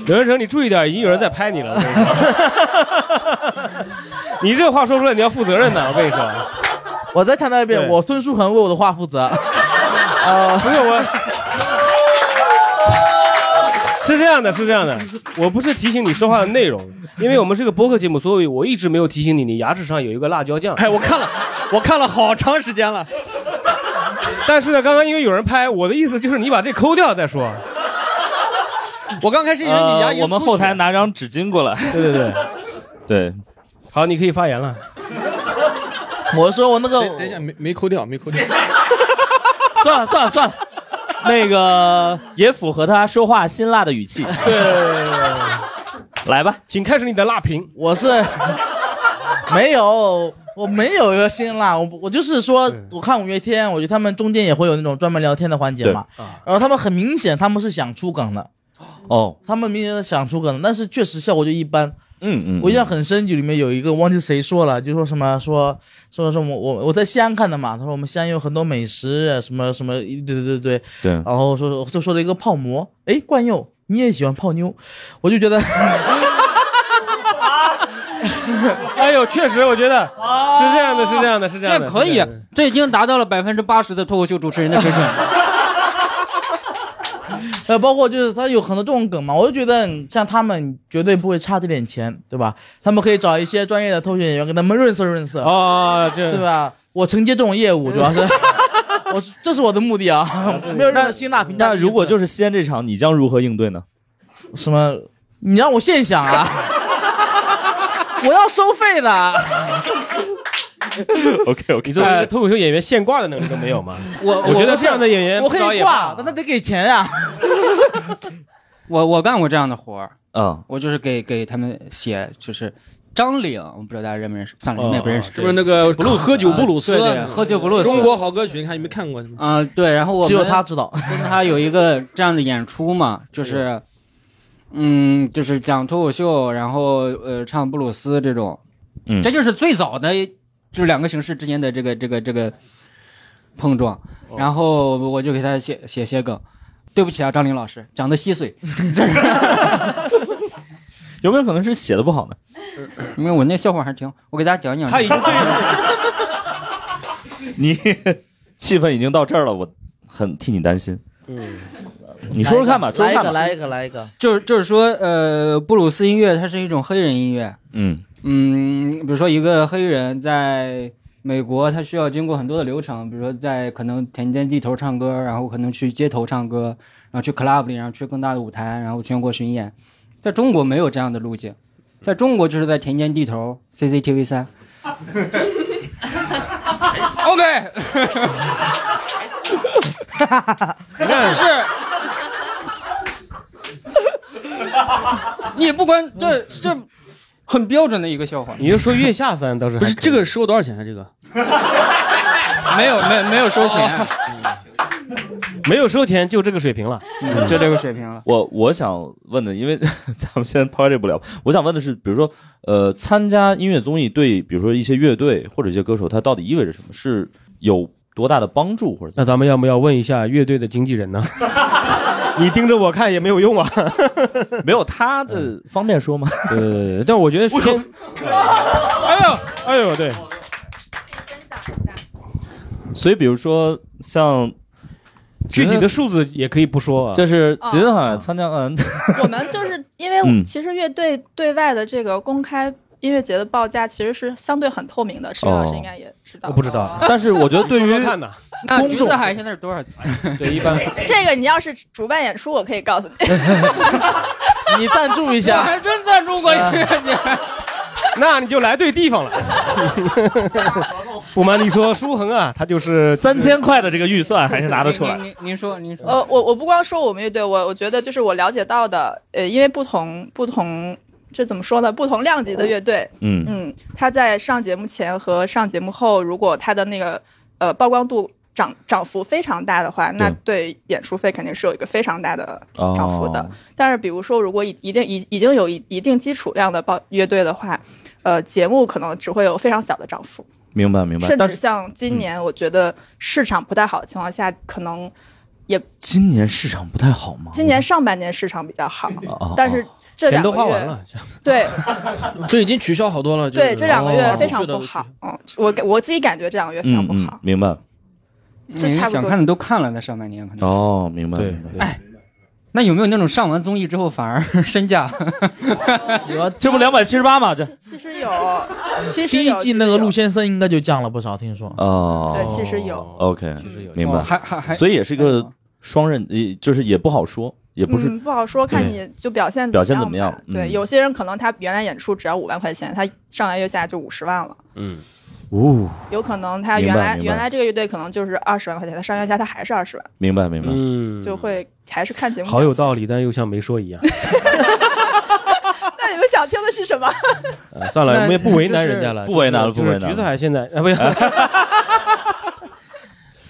S4: 刘仁成，你注意点，已经有人在拍你了。你这话说出来，你要负责任的。我跟你说，
S2: 我再看到一遍，我孙书恒为我的话负责。呃，
S4: 不是我，[LAUGHS] 是这样的，是这样的，我不是提醒你说话的内容，因为我们是个播客节目，所以我一直没有提醒你，你牙齿上有一个辣椒酱。
S3: 哎，我看了，我看了好长时间了。
S4: 但是呢，刚刚因为有人拍，我的意思就是你把这抠掉再说。
S3: 我刚开始以为你牙龈
S1: 呃我们后台拿张纸巾过来。
S4: 对对对，
S1: 对，
S4: 好，你可以发言了。
S2: 我说我那个，
S3: 等一下，没没抠掉，没抠掉。
S1: 算了算了算了，那个也符合他说话辛辣的语气。
S4: 对，
S1: 来吧，
S4: 请开始你的辣评。
S2: 我是没有，我没有一个辛辣，我我就是说，我看五月天，我觉得他们中间也会有那种专门聊天的环节嘛，然后他们很明显他们是想出梗的，
S1: 哦，
S2: 他们明显是想出梗的，但是确实效果就一般。
S1: 嗯嗯，
S2: 我印象很深，就里面有一个忘记谁说了，就说什么说说什么我我在西安看的嘛，他说我们西安有很多美食，什么什么，对对对对，
S1: 对，
S2: 然后说就说了一个泡馍，哎，冠佑你也喜欢泡妞，我就觉得，[LAUGHS]
S4: 哎呦，确实，我觉得是这样的，是这样的，是这样的，
S5: 这可以
S4: 这
S5: 已经达到了百分之八十的脱口秀主持人的水准。
S2: 呃，包括就是他有很多这种梗嘛，我就觉得嗯像他们绝对不会差这点钱，对吧？他们可以找一些专业的脱口秀演员给他们润色润色，
S4: 哦，这
S2: 对吧？我承接这种业务主要是，[LAUGHS] 我这是我的目的啊，[LAUGHS] 没有任何辛辣评价。
S1: 那如果就是西安这场，你将如何应对呢？
S2: 什么？你让我现想啊？[LAUGHS] 我要收费的。[LAUGHS]
S1: OK OK，
S4: 你作为脱口秀演员，现挂的能力都没有吗？[LAUGHS]
S5: 我
S4: 我觉得这样的演员
S2: 我可以挂
S4: 罢，
S2: 但他得给钱呀。[LAUGHS]
S5: 我我干过这样的活儿，
S1: 嗯，
S5: 我就是给给他们写，就是张岭，我不知道大家认不认识，算了，你们也不认识，
S3: 是不是那个布鲁喝酒布鲁斯？
S5: 对对，喝酒布鲁斯，
S3: 中国好歌曲，你看你没看过？
S5: 啊、对，然后我
S2: 只有他知道。
S5: 跟他有一个这样的演出嘛，就是，嗯，就是讲脱口秀，然后呃唱布鲁斯这种，
S1: 嗯
S5: 这就是最早的，就是两个形式之间的这个这个这个碰撞。然后我就给他写写写梗，对不起啊，张琳老师，讲的稀碎，[LAUGHS]
S1: 有没有可能是写的不好呢？[LAUGHS]
S5: 因为我那笑话还挺，我给大家讲讲。
S4: 他已经对 [LAUGHS]
S1: 你气氛已经到这儿了，我很替你担心。
S4: 嗯，
S1: 你说说看吧，说
S2: 来一个，
S1: 说看吧。
S2: 来一个，来一个。
S5: 就是就是说，呃，布鲁斯音乐它是一种黑人音乐，
S1: 嗯
S5: 嗯，比如说一个黑人在美国，他需要经过很多的流程，比如说在可能田间地头唱歌，然后可能去街头唱歌，然后去 club 里，然后去更大的舞台，然后全国巡演。在中国没有这样的路径，在中国就是在田间地头 CCTV 三。OK，就是你不管这这很标准的一个笑话，
S4: 你就说月下三倒是
S3: 不是这个收多少钱啊？这个 [LAUGHS]
S5: 没有没有没有收钱，[LAUGHS]
S4: 没有收钱，就这个水平了。
S5: 嗯就这个水平了。
S1: 我我想问的，因为 [LAUGHS] 咱们先抛开这不聊，我想问的是，比如说，呃，参加音乐综艺对，比如说一些乐队或者一些歌手，它到底意味着什么？是有多大的帮助，或者怎
S4: 那咱们要不要问一下乐队的经纪人呢？[LAUGHS] 你盯着我看也没有用啊。
S1: 么 [LAUGHS] 没有他的方便说吗？
S4: 呃，但我觉得先，哎呦，哎呦，对，
S1: 所以，比如说像
S4: 具体的数字也可以不说啊。
S1: 就是
S9: 哦
S1: 吉恩好像参加嗯，[LAUGHS]
S9: 我们就是因为
S1: 嗯
S9: 其实乐队对外的这个公开音乐节的报价其实是相对很透明的，石原老师应该也知道。
S4: 我不知道，
S1: 但是我觉得对于
S4: 说说看呢，
S5: 那橘子海现在是多少？[LAUGHS]
S4: 对，一般
S9: 这个你要是主办演出，我可以告诉你。[LAUGHS]
S2: 你赞助一
S5: 我
S2: 下，[LAUGHS]
S5: 还真赞助过音乐节。
S4: 那你就来对地方了。不瞒你说，舒恒啊，他就是
S1: 三千块的这个预算还是拿得出来。
S5: 您您您说您说。
S9: 呃，我我不光说我们乐队，我我觉得就是我了解到的，呃，因为不同不同，这怎么说呢？不同量级的乐队，
S1: 嗯
S9: 嗯，他在上节目前和上节目后，如果他的那个呃曝光度涨涨幅非常大的话，那对演出费肯定是有一个非常大的涨幅的。
S1: 哦
S9: 但是比如说，如果已一定已已经有一一定基础量的报乐队的话，呃，节目可能只会有非常小的涨幅，
S1: 明白明白。
S9: 甚至像今年，我觉得市场不太好的情况下，可能也
S1: 今年市场不太好吗？
S9: 今年上半年市场比较好，
S1: 哦
S9: 但是这
S4: 钱
S9: 两个月
S4: 都花完了，
S9: 对 [LAUGHS]
S3: 都已经取消好多了。
S9: 对这两个月
S3: 哦
S9: 非常不好。嗯，我我自己感觉这两个月非常
S1: 嗯嗯
S9: 不好，，
S1: 明白。
S9: 就差不多
S5: 想看的都看了，在上半年可能。
S1: 哦，明白。
S4: 对
S1: 明白
S5: 哎那有没有那种上完综艺之后反而 [LAUGHS] 身价？
S2: 有，
S1: 这不两百七十八吗？这
S9: 其实有，其实
S2: 第一季那个陆先生应该就降了不少，听说。
S1: 哦，
S9: 对其实有
S1: OK，
S4: 其实有
S1: 明白。
S5: 哦还还还
S1: 所以也是一个双刃，也就是也不好说，也不是
S9: 嗯、不好说，看你就表现
S1: 表现怎么
S9: 样。对，
S1: 嗯
S9: 有些人可能他原来演出只要五万块钱，他上来月下就五十万了。
S4: 嗯，
S1: 哦，
S9: 有可能他原来原来这个乐队可能就是二十万块钱，他上月下他还是二十万，
S1: 明白明白。
S4: 嗯，
S9: 就会还是看节目。
S4: 好有道理，但又像没说一样。[LAUGHS]
S9: 那你们想听的是什么？
S4: 呃算了，我们也不为难人家了，
S1: 不为难了
S4: 就是
S1: 不为难了
S4: 橘子海现在啊，不是。[LAUGHS]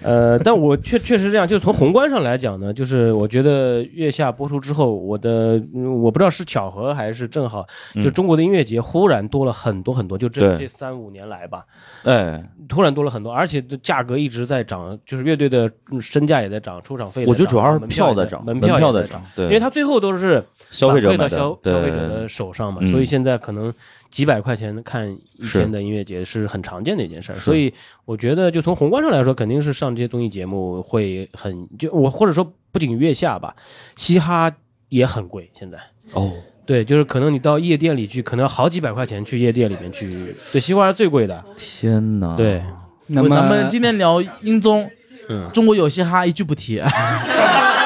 S4: 呃，但我确确实这样，就是从宏观上来讲呢，就是我觉得月下播出之后，我的嗯我不知道是巧合还是正好，就
S1: 嗯。
S4: 中国的音乐节忽然多了很多很多，就这这三五年来吧，
S1: 哎，
S4: 突然多了很多，而且这价格一直在涨，就是乐队的嗯身价也在涨，出场费在
S1: 我觉得主要是
S4: 票
S1: 在涨
S4: 门
S1: 门票在涨对。
S4: 因为它最后都是
S1: 消费者
S4: 消消费者的手上嘛，
S1: 嗯。
S4: 所以现在可能几百块钱看一天的音乐节是很常见的一件事儿，所以我觉得就从宏观上来说，肯定是上这些综艺节目会很就我或者说不仅月下吧，嘻哈也很贵现在。
S1: 哦，
S4: 对，就是可能你到夜店里去，可能要好几百块钱去夜店里面去，对，西瓜是最贵的。
S1: 天哪！
S4: 对，
S5: 那么
S2: 咱们今天聊英综，
S4: 嗯，
S2: 中国有嘻哈一句不提。[LAUGHS]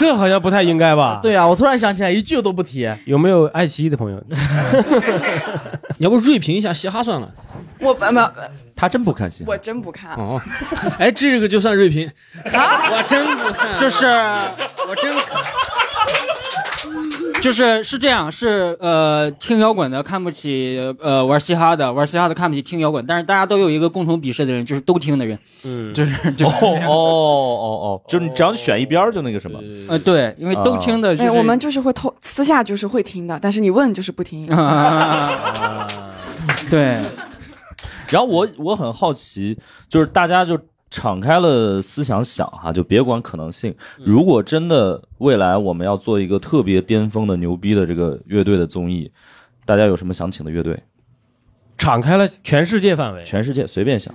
S4: 这好像不太应该吧？
S2: 对啊，我突然想起来，一句都不提。
S4: 有没有爱奇艺的朋友？
S3: 你 [LAUGHS] 要不锐评一下嘻哈算了。
S6: 我不没有，
S1: 他真不看戏。
S6: 我真不看。
S3: 哦，哎，这个就算锐评。
S6: 啊
S3: 我真不看。
S5: 就是我真就是是这样，是呃听摇滚的看不起呃玩嘻哈的，玩嘻哈的看不起听摇滚，但是大家都有一个共同鄙视的人，就是都听的人，
S4: 嗯，
S5: 就是 [LAUGHS] 就
S1: 哦哦哦哦，[LAUGHS] 就是你只要选一边儿就那个什么，
S5: 呃对，因为都听的就
S6: 哎，
S5: 是
S6: 我们就是会偷私下就是会听的，但是你问就是不听。[LAUGHS]
S5: 对。
S1: 然后我我很好奇，就是大家就敞开了思想想哈，就别管可能性。如果真的未来我们要做一个特别巅峰的牛逼的这个乐队的综艺，大家有什么想请的乐队？
S4: 敞开了全世界范围，
S1: 全世界随便想，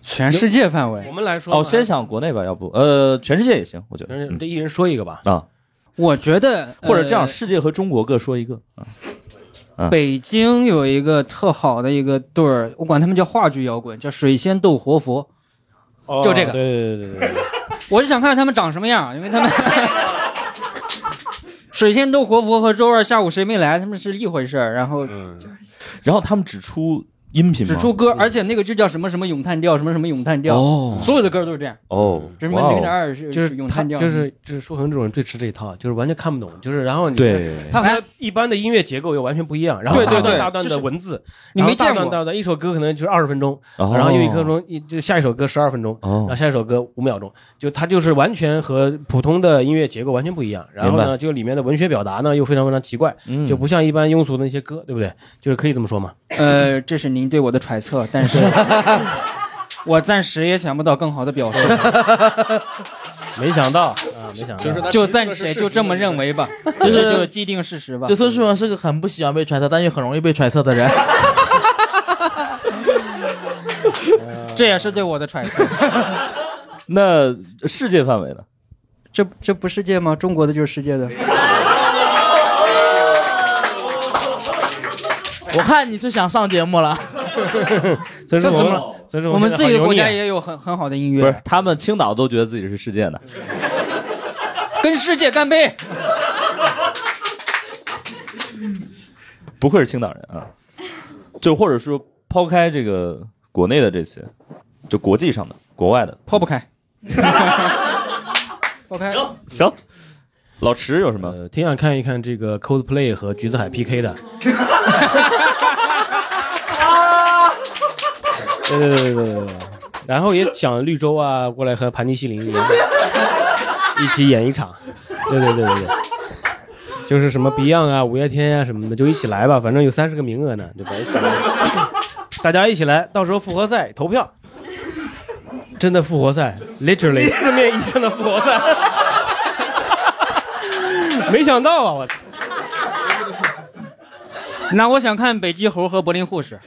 S5: 全世界范围。
S4: 我们来说
S1: 哦，先想国内吧，要不呃，全世界也行，我觉得。嗯
S4: 这一人说一个吧。
S1: 啊，
S5: 我觉得
S1: 或者这样，
S5: 呃
S1: 世界和中国各说一个啊。啊
S5: 北京有一个特好的一个队儿，我管他们叫话剧摇滚，叫水仙斗活佛，
S4: 哦
S5: 就这个。
S4: 对对对对对。[LAUGHS]
S5: 我就想看看他们长什么样，因为他们 [LAUGHS] 水仙斗活佛和周二下午谁没来，他们是一回事儿。然后，
S1: 然后他们只出音频吗？
S5: 只出歌，而且那个就叫什么什么咏叹调，什么什么咏叹调，
S1: 哦。
S5: 所有的歌都是这样。
S1: 哦，
S5: 就什么零点二是
S4: 就是
S5: 咏叹调，
S4: 就是就是舒恒这种人最吃这一套，就是完全看不懂，就是然后你
S1: 对。
S4: 他和一般的音乐结构又完全不一样，然后
S5: 对对对
S4: 大段大段的文字，
S5: 你没见过。
S4: 段大段一首歌可能就是二十分钟，
S1: 哦。
S4: 然后又一刻钟一就下一首歌十二分钟，
S1: 哦。
S4: 然后下一首歌五秒钟，就它就是完全和普通的音乐结构完全不一样，然后呢，就里面的文学表达呢又非常非常奇怪，
S1: 嗯。
S4: 就不像一般庸俗的那些歌，对不对？就是可以这么说嘛。
S5: 呃，这是您对我的揣测，但是 [LAUGHS] 我暂时也想不到更好的表述。[LAUGHS]
S4: 没想到啊，没想到，
S5: 就暂且就这么认为吧，[LAUGHS]
S2: 就
S5: 就是就既定事实吧。
S2: 就孙世文是个很不喜欢被揣测，但又很容易被揣测的人。
S5: 这也是对我的揣测。
S1: 那世界范围呢？
S5: 这这不世界吗？中国的就是世界的。
S2: 我看你是想上节目了，[LAUGHS]
S4: 所以说我们
S5: 这怎么了？
S4: 所以说
S5: 我们自己的国家
S4: 也。
S5: 有很很好的音乐，
S1: 不是，他们青岛都觉得自己是世界的。[LAUGHS]
S5: 跟世界干杯！
S1: 不愧是青岛人啊！就或者说抛开这个国内的这些，就国际上的、国外的，
S5: 抛不开。[LAUGHS] OK，
S1: 行。老池有什么？
S4: 呃，挺想看一看这个 Coldplay 和橘子海 PK 的。对对对对对对。然后也想绿洲啊过来和盘尼西林一 [LAUGHS] 起演一场。对对对对对。就是什么 Beyond 啊、五月天啊什么的，就一起来吧，反正有三十个名额呢，对吧？[LAUGHS] 一起来，大家一起来，到时候复活赛投票，真的复活赛，literally 四面意义上的复活赛。[LAUGHS] 没想到啊，我
S5: 那我想看北极猴和柏林护士。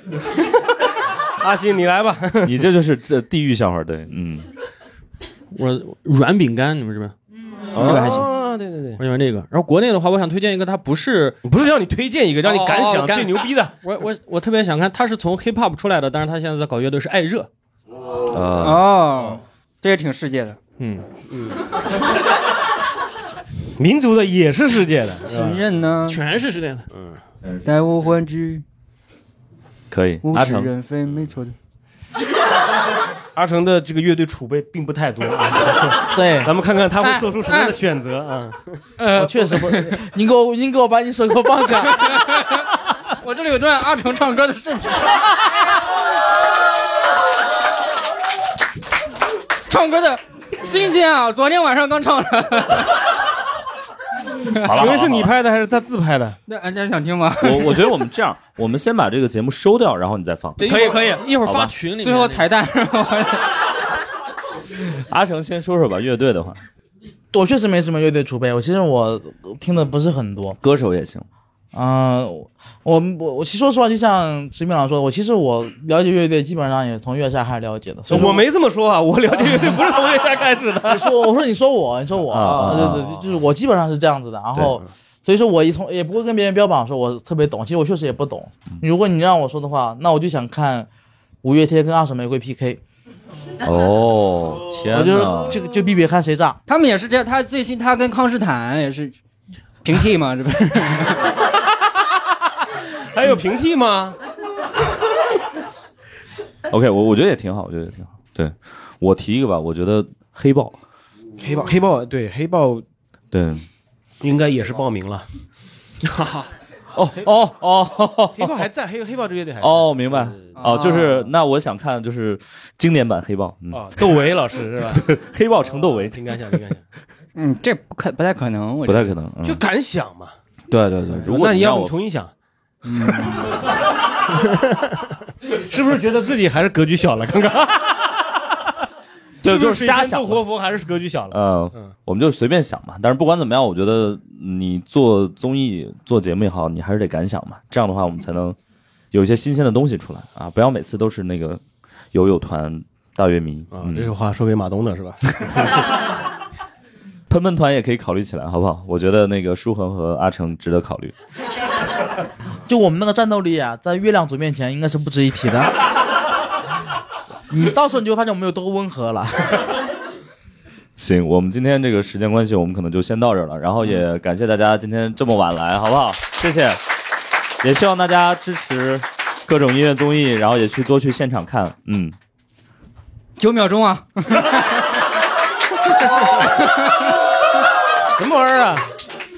S4: 阿信，你来吧。[LAUGHS]
S1: 你这就是这地狱笑话，对，嗯，
S3: 我软饼干，你们这边，嗯？
S4: 这
S3: 个还行。
S4: 啊，对对对，
S3: 我喜欢这个。然后国内的话，我想推荐一个，他不是
S4: 不是让你推荐一个，让你敢想最牛逼的。
S3: 我我我特别想看，他是从 hip hop 出来的，但是他现在在搞乐队，是爱热。
S5: 哦，这也挺世界的。
S3: 嗯
S4: 嗯，民族的也是世界的，
S5: 情人呢？
S3: 全是世界的。
S4: 嗯，
S5: 带我欢聚，
S1: 可以。阿成，
S5: 人非，没错的。
S4: 阿成的这个乐队储备并不太多啊。[LAUGHS]
S2: 对，
S4: 咱们看看他会做出什么样的选择啊？
S2: 呃，确实不，你 [LAUGHS] 给我，你给我把你手给我放下。[LAUGHS]
S5: 我这里有段阿成唱歌的视频。唱歌的新鲜啊！昨天晚上刚唱的。
S1: 好了 [LAUGHS]
S4: 请问是你拍的还是他自拍的？
S5: 那大家想听吗？
S1: 我我觉得我们这样，我们先把这个节目收掉，然后你再放。
S5: 可以可以，
S3: 一会儿发群里。
S5: 最后彩蛋。[LAUGHS]
S1: 阿成先说说吧，乐队的话，
S2: 我确实没什么乐队储备，我其实我听的不是很多。
S1: 歌手也行。
S2: 嗯、我我我其实说实话，就像石明老师说的，我其实我了解乐队基本上也是从月下开始了解的。所以
S4: 我没这么说啊，我了解乐队不是从月下开始的。
S2: 你说我说你说我，你说我，
S1: 啊
S2: 对对对，就是我基本上是这样子的。然后，所以说我一从也不会跟别人标榜说我特别懂，其实我确实也不懂。如果你让我说的话，那我就想看五月天跟二手玫瑰 PK，
S1: 哦，天
S2: 我就
S1: 哪！
S2: 就就比比看谁炸。
S5: 他们也是这样，他最新他跟康斯坦也是平替嘛，这不是？[LAUGHS]
S4: 还有平替吗？[LAUGHS]
S1: OK，我我觉得也挺好，我觉得也挺好。对我提一个吧，我觉得黑豹，
S4: 黑豹，黑豹，对黑豹
S1: 对，
S4: 应该也是报名了。
S3: 哈 [LAUGHS] 哈，
S1: 哦哦哦，
S4: 黑豹还在，黑黑豹这乐队还在
S1: 哦，明白。哦，就是那我想看就是经典版黑豹，嗯，
S4: 哦，窦唯老师是吧？[LAUGHS]
S1: 黑豹成窦唯，
S4: 挺敢想，挺敢想，
S5: 嗯，这不可不太可能，
S1: 不太可能。嗯
S4: 就敢想嘛。
S1: 对对对，如果
S4: 那你要
S1: 让我
S4: 不重新想，[LAUGHS] 是不是觉得自己还是格局小了？刚刚 [LAUGHS]
S1: 对，就是是瞎想
S4: 不。活佛，还是格局小了？
S1: 嗯
S4: 嗯，
S1: 我们就随便想嘛。但是不管怎么样，我觉得你做综艺、做节目也好，你还是得敢想嘛。这样的话，我们才能有一些新鲜的东西出来啊！不要每次都是那个友友团、大乐迷
S4: 啊，
S1: 嗯
S4: 这个话说给马东的是吧？[LAUGHS]
S1: 喷喷团也可以考虑起来，好不好？我觉得那个舒恒和阿成值得考虑。
S2: 就我们那个战斗力啊，在月亮组面前应该是不值一提的。你到时候你就会发现我们有多温和了。
S1: 行，我们今天这个时间关系，我们可能就先到这儿了。然后也感谢大家今天这么晚来，好不好？谢谢，也希望大家支持各种音乐综艺，然后也去多去现场看。嗯，
S5: 九秒钟啊！[LAUGHS]
S4: 什么玩意儿啊？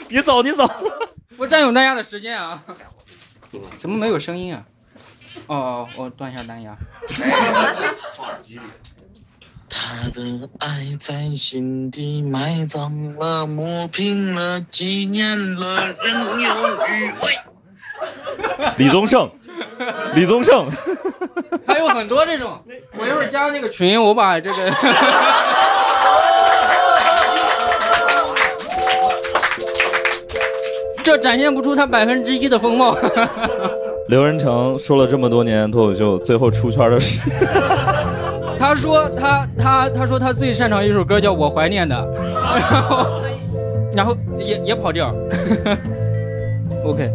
S1: 你走，你走。
S5: 我占用大家的时间啊！怎么没有声音啊？哦，我断一下蓝牙。[LAUGHS]
S10: 他的爱在心底埋葬了，磨平了，纪念了，仍有余味。[LAUGHS]
S1: 李宗盛，[LAUGHS] 李宗盛，
S5: 还有很多这种，我一会儿加那个群，我把这个。这展现不出他百分之一的风貌。[LAUGHS]
S1: 刘仁成说了这么多年脱口秀，最后出圈的是 [LAUGHS]
S5: 他说他他他说他最擅长一首歌叫《我怀念的》，然后然后也也跑调。[LAUGHS] OK，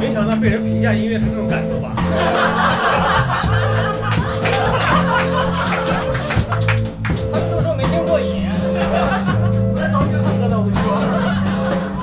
S4: 没想到被人评价音乐是这种感受吧？